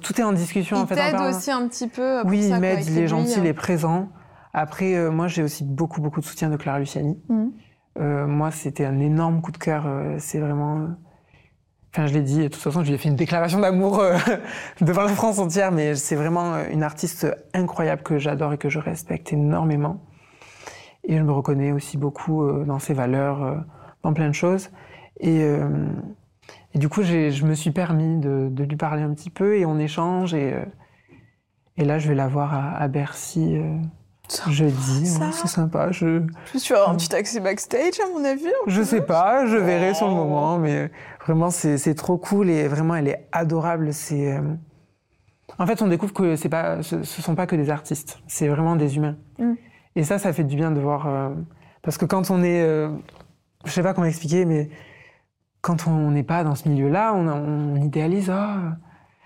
tout est en discussion. Il en fait, t'aide aussi un petit peu. oui, il m'aide, il est gentil, il est présent. Après, euh, moi, j'ai aussi beaucoup, beaucoup de soutien de Clara Luciani. Mhm. moi, c'était un énorme coup de cœur. c'est vraiment. Enfin, je l'ai dit, de toute façon, je lui ai fait une déclaration d'amour devant la France entière, mais c'est vraiment une artiste incroyable que j'adore et que je respecte énormément. Et je me reconnais aussi beaucoup euh, dans ses valeurs, euh, dans plein de choses. Et, euh, et du coup, je me suis permis de, de, lui parler un petit peu et on échange. Et, et là, je vais la voir à, à Bercy jeudi. c'est sympa. Je... Tu vas avoir un petit accès backstage, à mon avis. Je sais pas, je verrai sur le oh. moment. Mais vraiment, c'est trop cool et vraiment, elle est adorable. C'est. En fait, on découvre que pas, ce, ce sont pas que des artistes, c'est vraiment des humains. Mm. Et ça, ça fait du bien de voir. Euh, parce que quand on est. Euh, je sais pas comment expliquer, mais quand on n'est pas dans ce milieu-là, on, on, idéalise. Ah,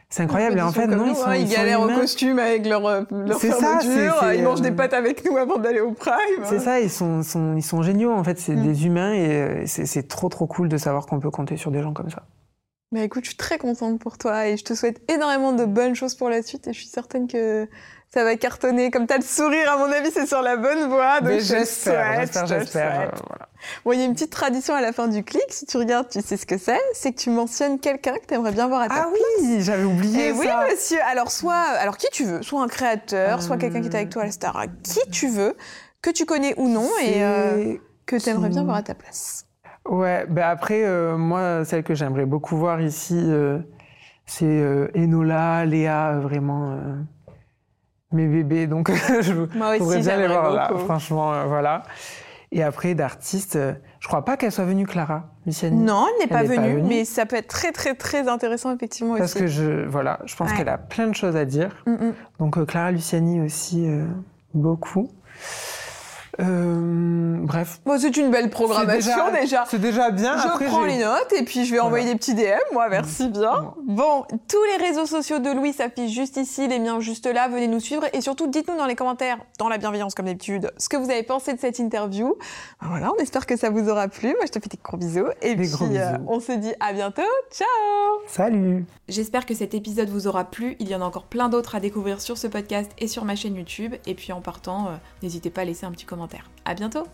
c'est incroyable. Et en fait, non, ils, sont, hein, ils, galèrent au costume avec leur, euh, leur fermeture. ils mangent des pâtes avec nous avant d'aller au prime. C'est ça, ils sont, sont, ils sont géniaux. En fait, c'est mm. des humains et c'est trop, trop cool de savoir qu'on peut compter sur des gens comme ça. Mais écoute, je suis très contente pour toi et je te souhaite énormément de bonnes choses pour la suite et je suis certaine que ça va cartonner. Comme t'as le sourire, à mon avis, c'est sur la bonne voie. Donc j'espère, j'espère, j'espère. Euh, bon, il y a une petite tradition à la fin du clic. Si tu regardes, tu sais ce que c'est. C'est que tu mentionnes quelqu'un que tu aimerais bien voir à ta ah oui, j'avais oublié et eh ça. Oui, monsieur. Alors soit, alors qui tu veux, soit un créateur, soit quelqu'un qui est avec toi à la star, qui tu veux, que tu connais ou non, et euh, que tu aimerais bien voir à ta place. Ouais, ben après, euh, moi, celle que j'aimerais beaucoup voir ici, c'est Enola, Léa, vraiment mes bébés, donc je Moi pourrais bien les voir là. Franchement, euh, voilà. Et après, d'artistes, euh, je crois pas qu'elle soit venue, Clara Luciani. Non, elle n'est pas, venue, mais ça peut être très, très, très intéressant, effectivement, Parce que je, voilà, je pense qu'elle a plein de choses à dire. Mm, mm. Donc, euh, Clara Luciani aussi, beaucoup. Euh, bref. Bon, c'est une belle programmation déjà. C'est déjà bien. Je prends les notes et puis je vais envoyer des petits DM. Moi, merci bien. Bon, tous les réseaux sociaux de Louis s'affichent juste ici, les miens juste là. Venez nous suivre et surtout dites-nous dans les commentaires, dans la bienveillance comme d'habitude, ce que vous avez pensé de cette interview. Ben voilà, on espère que ça vous aura plu. Moi, je te fais des gros bisous et des puis euh, on se dit à bientôt. Ciao. Salut. J'espère que cet épisode vous aura plu. Il y en a encore plein d'autres à découvrir sur ce podcast et sur ma chaîne YouTube. Et puis en partant, euh, n'hésitez pas à laisser un petit commentaire. À bientôt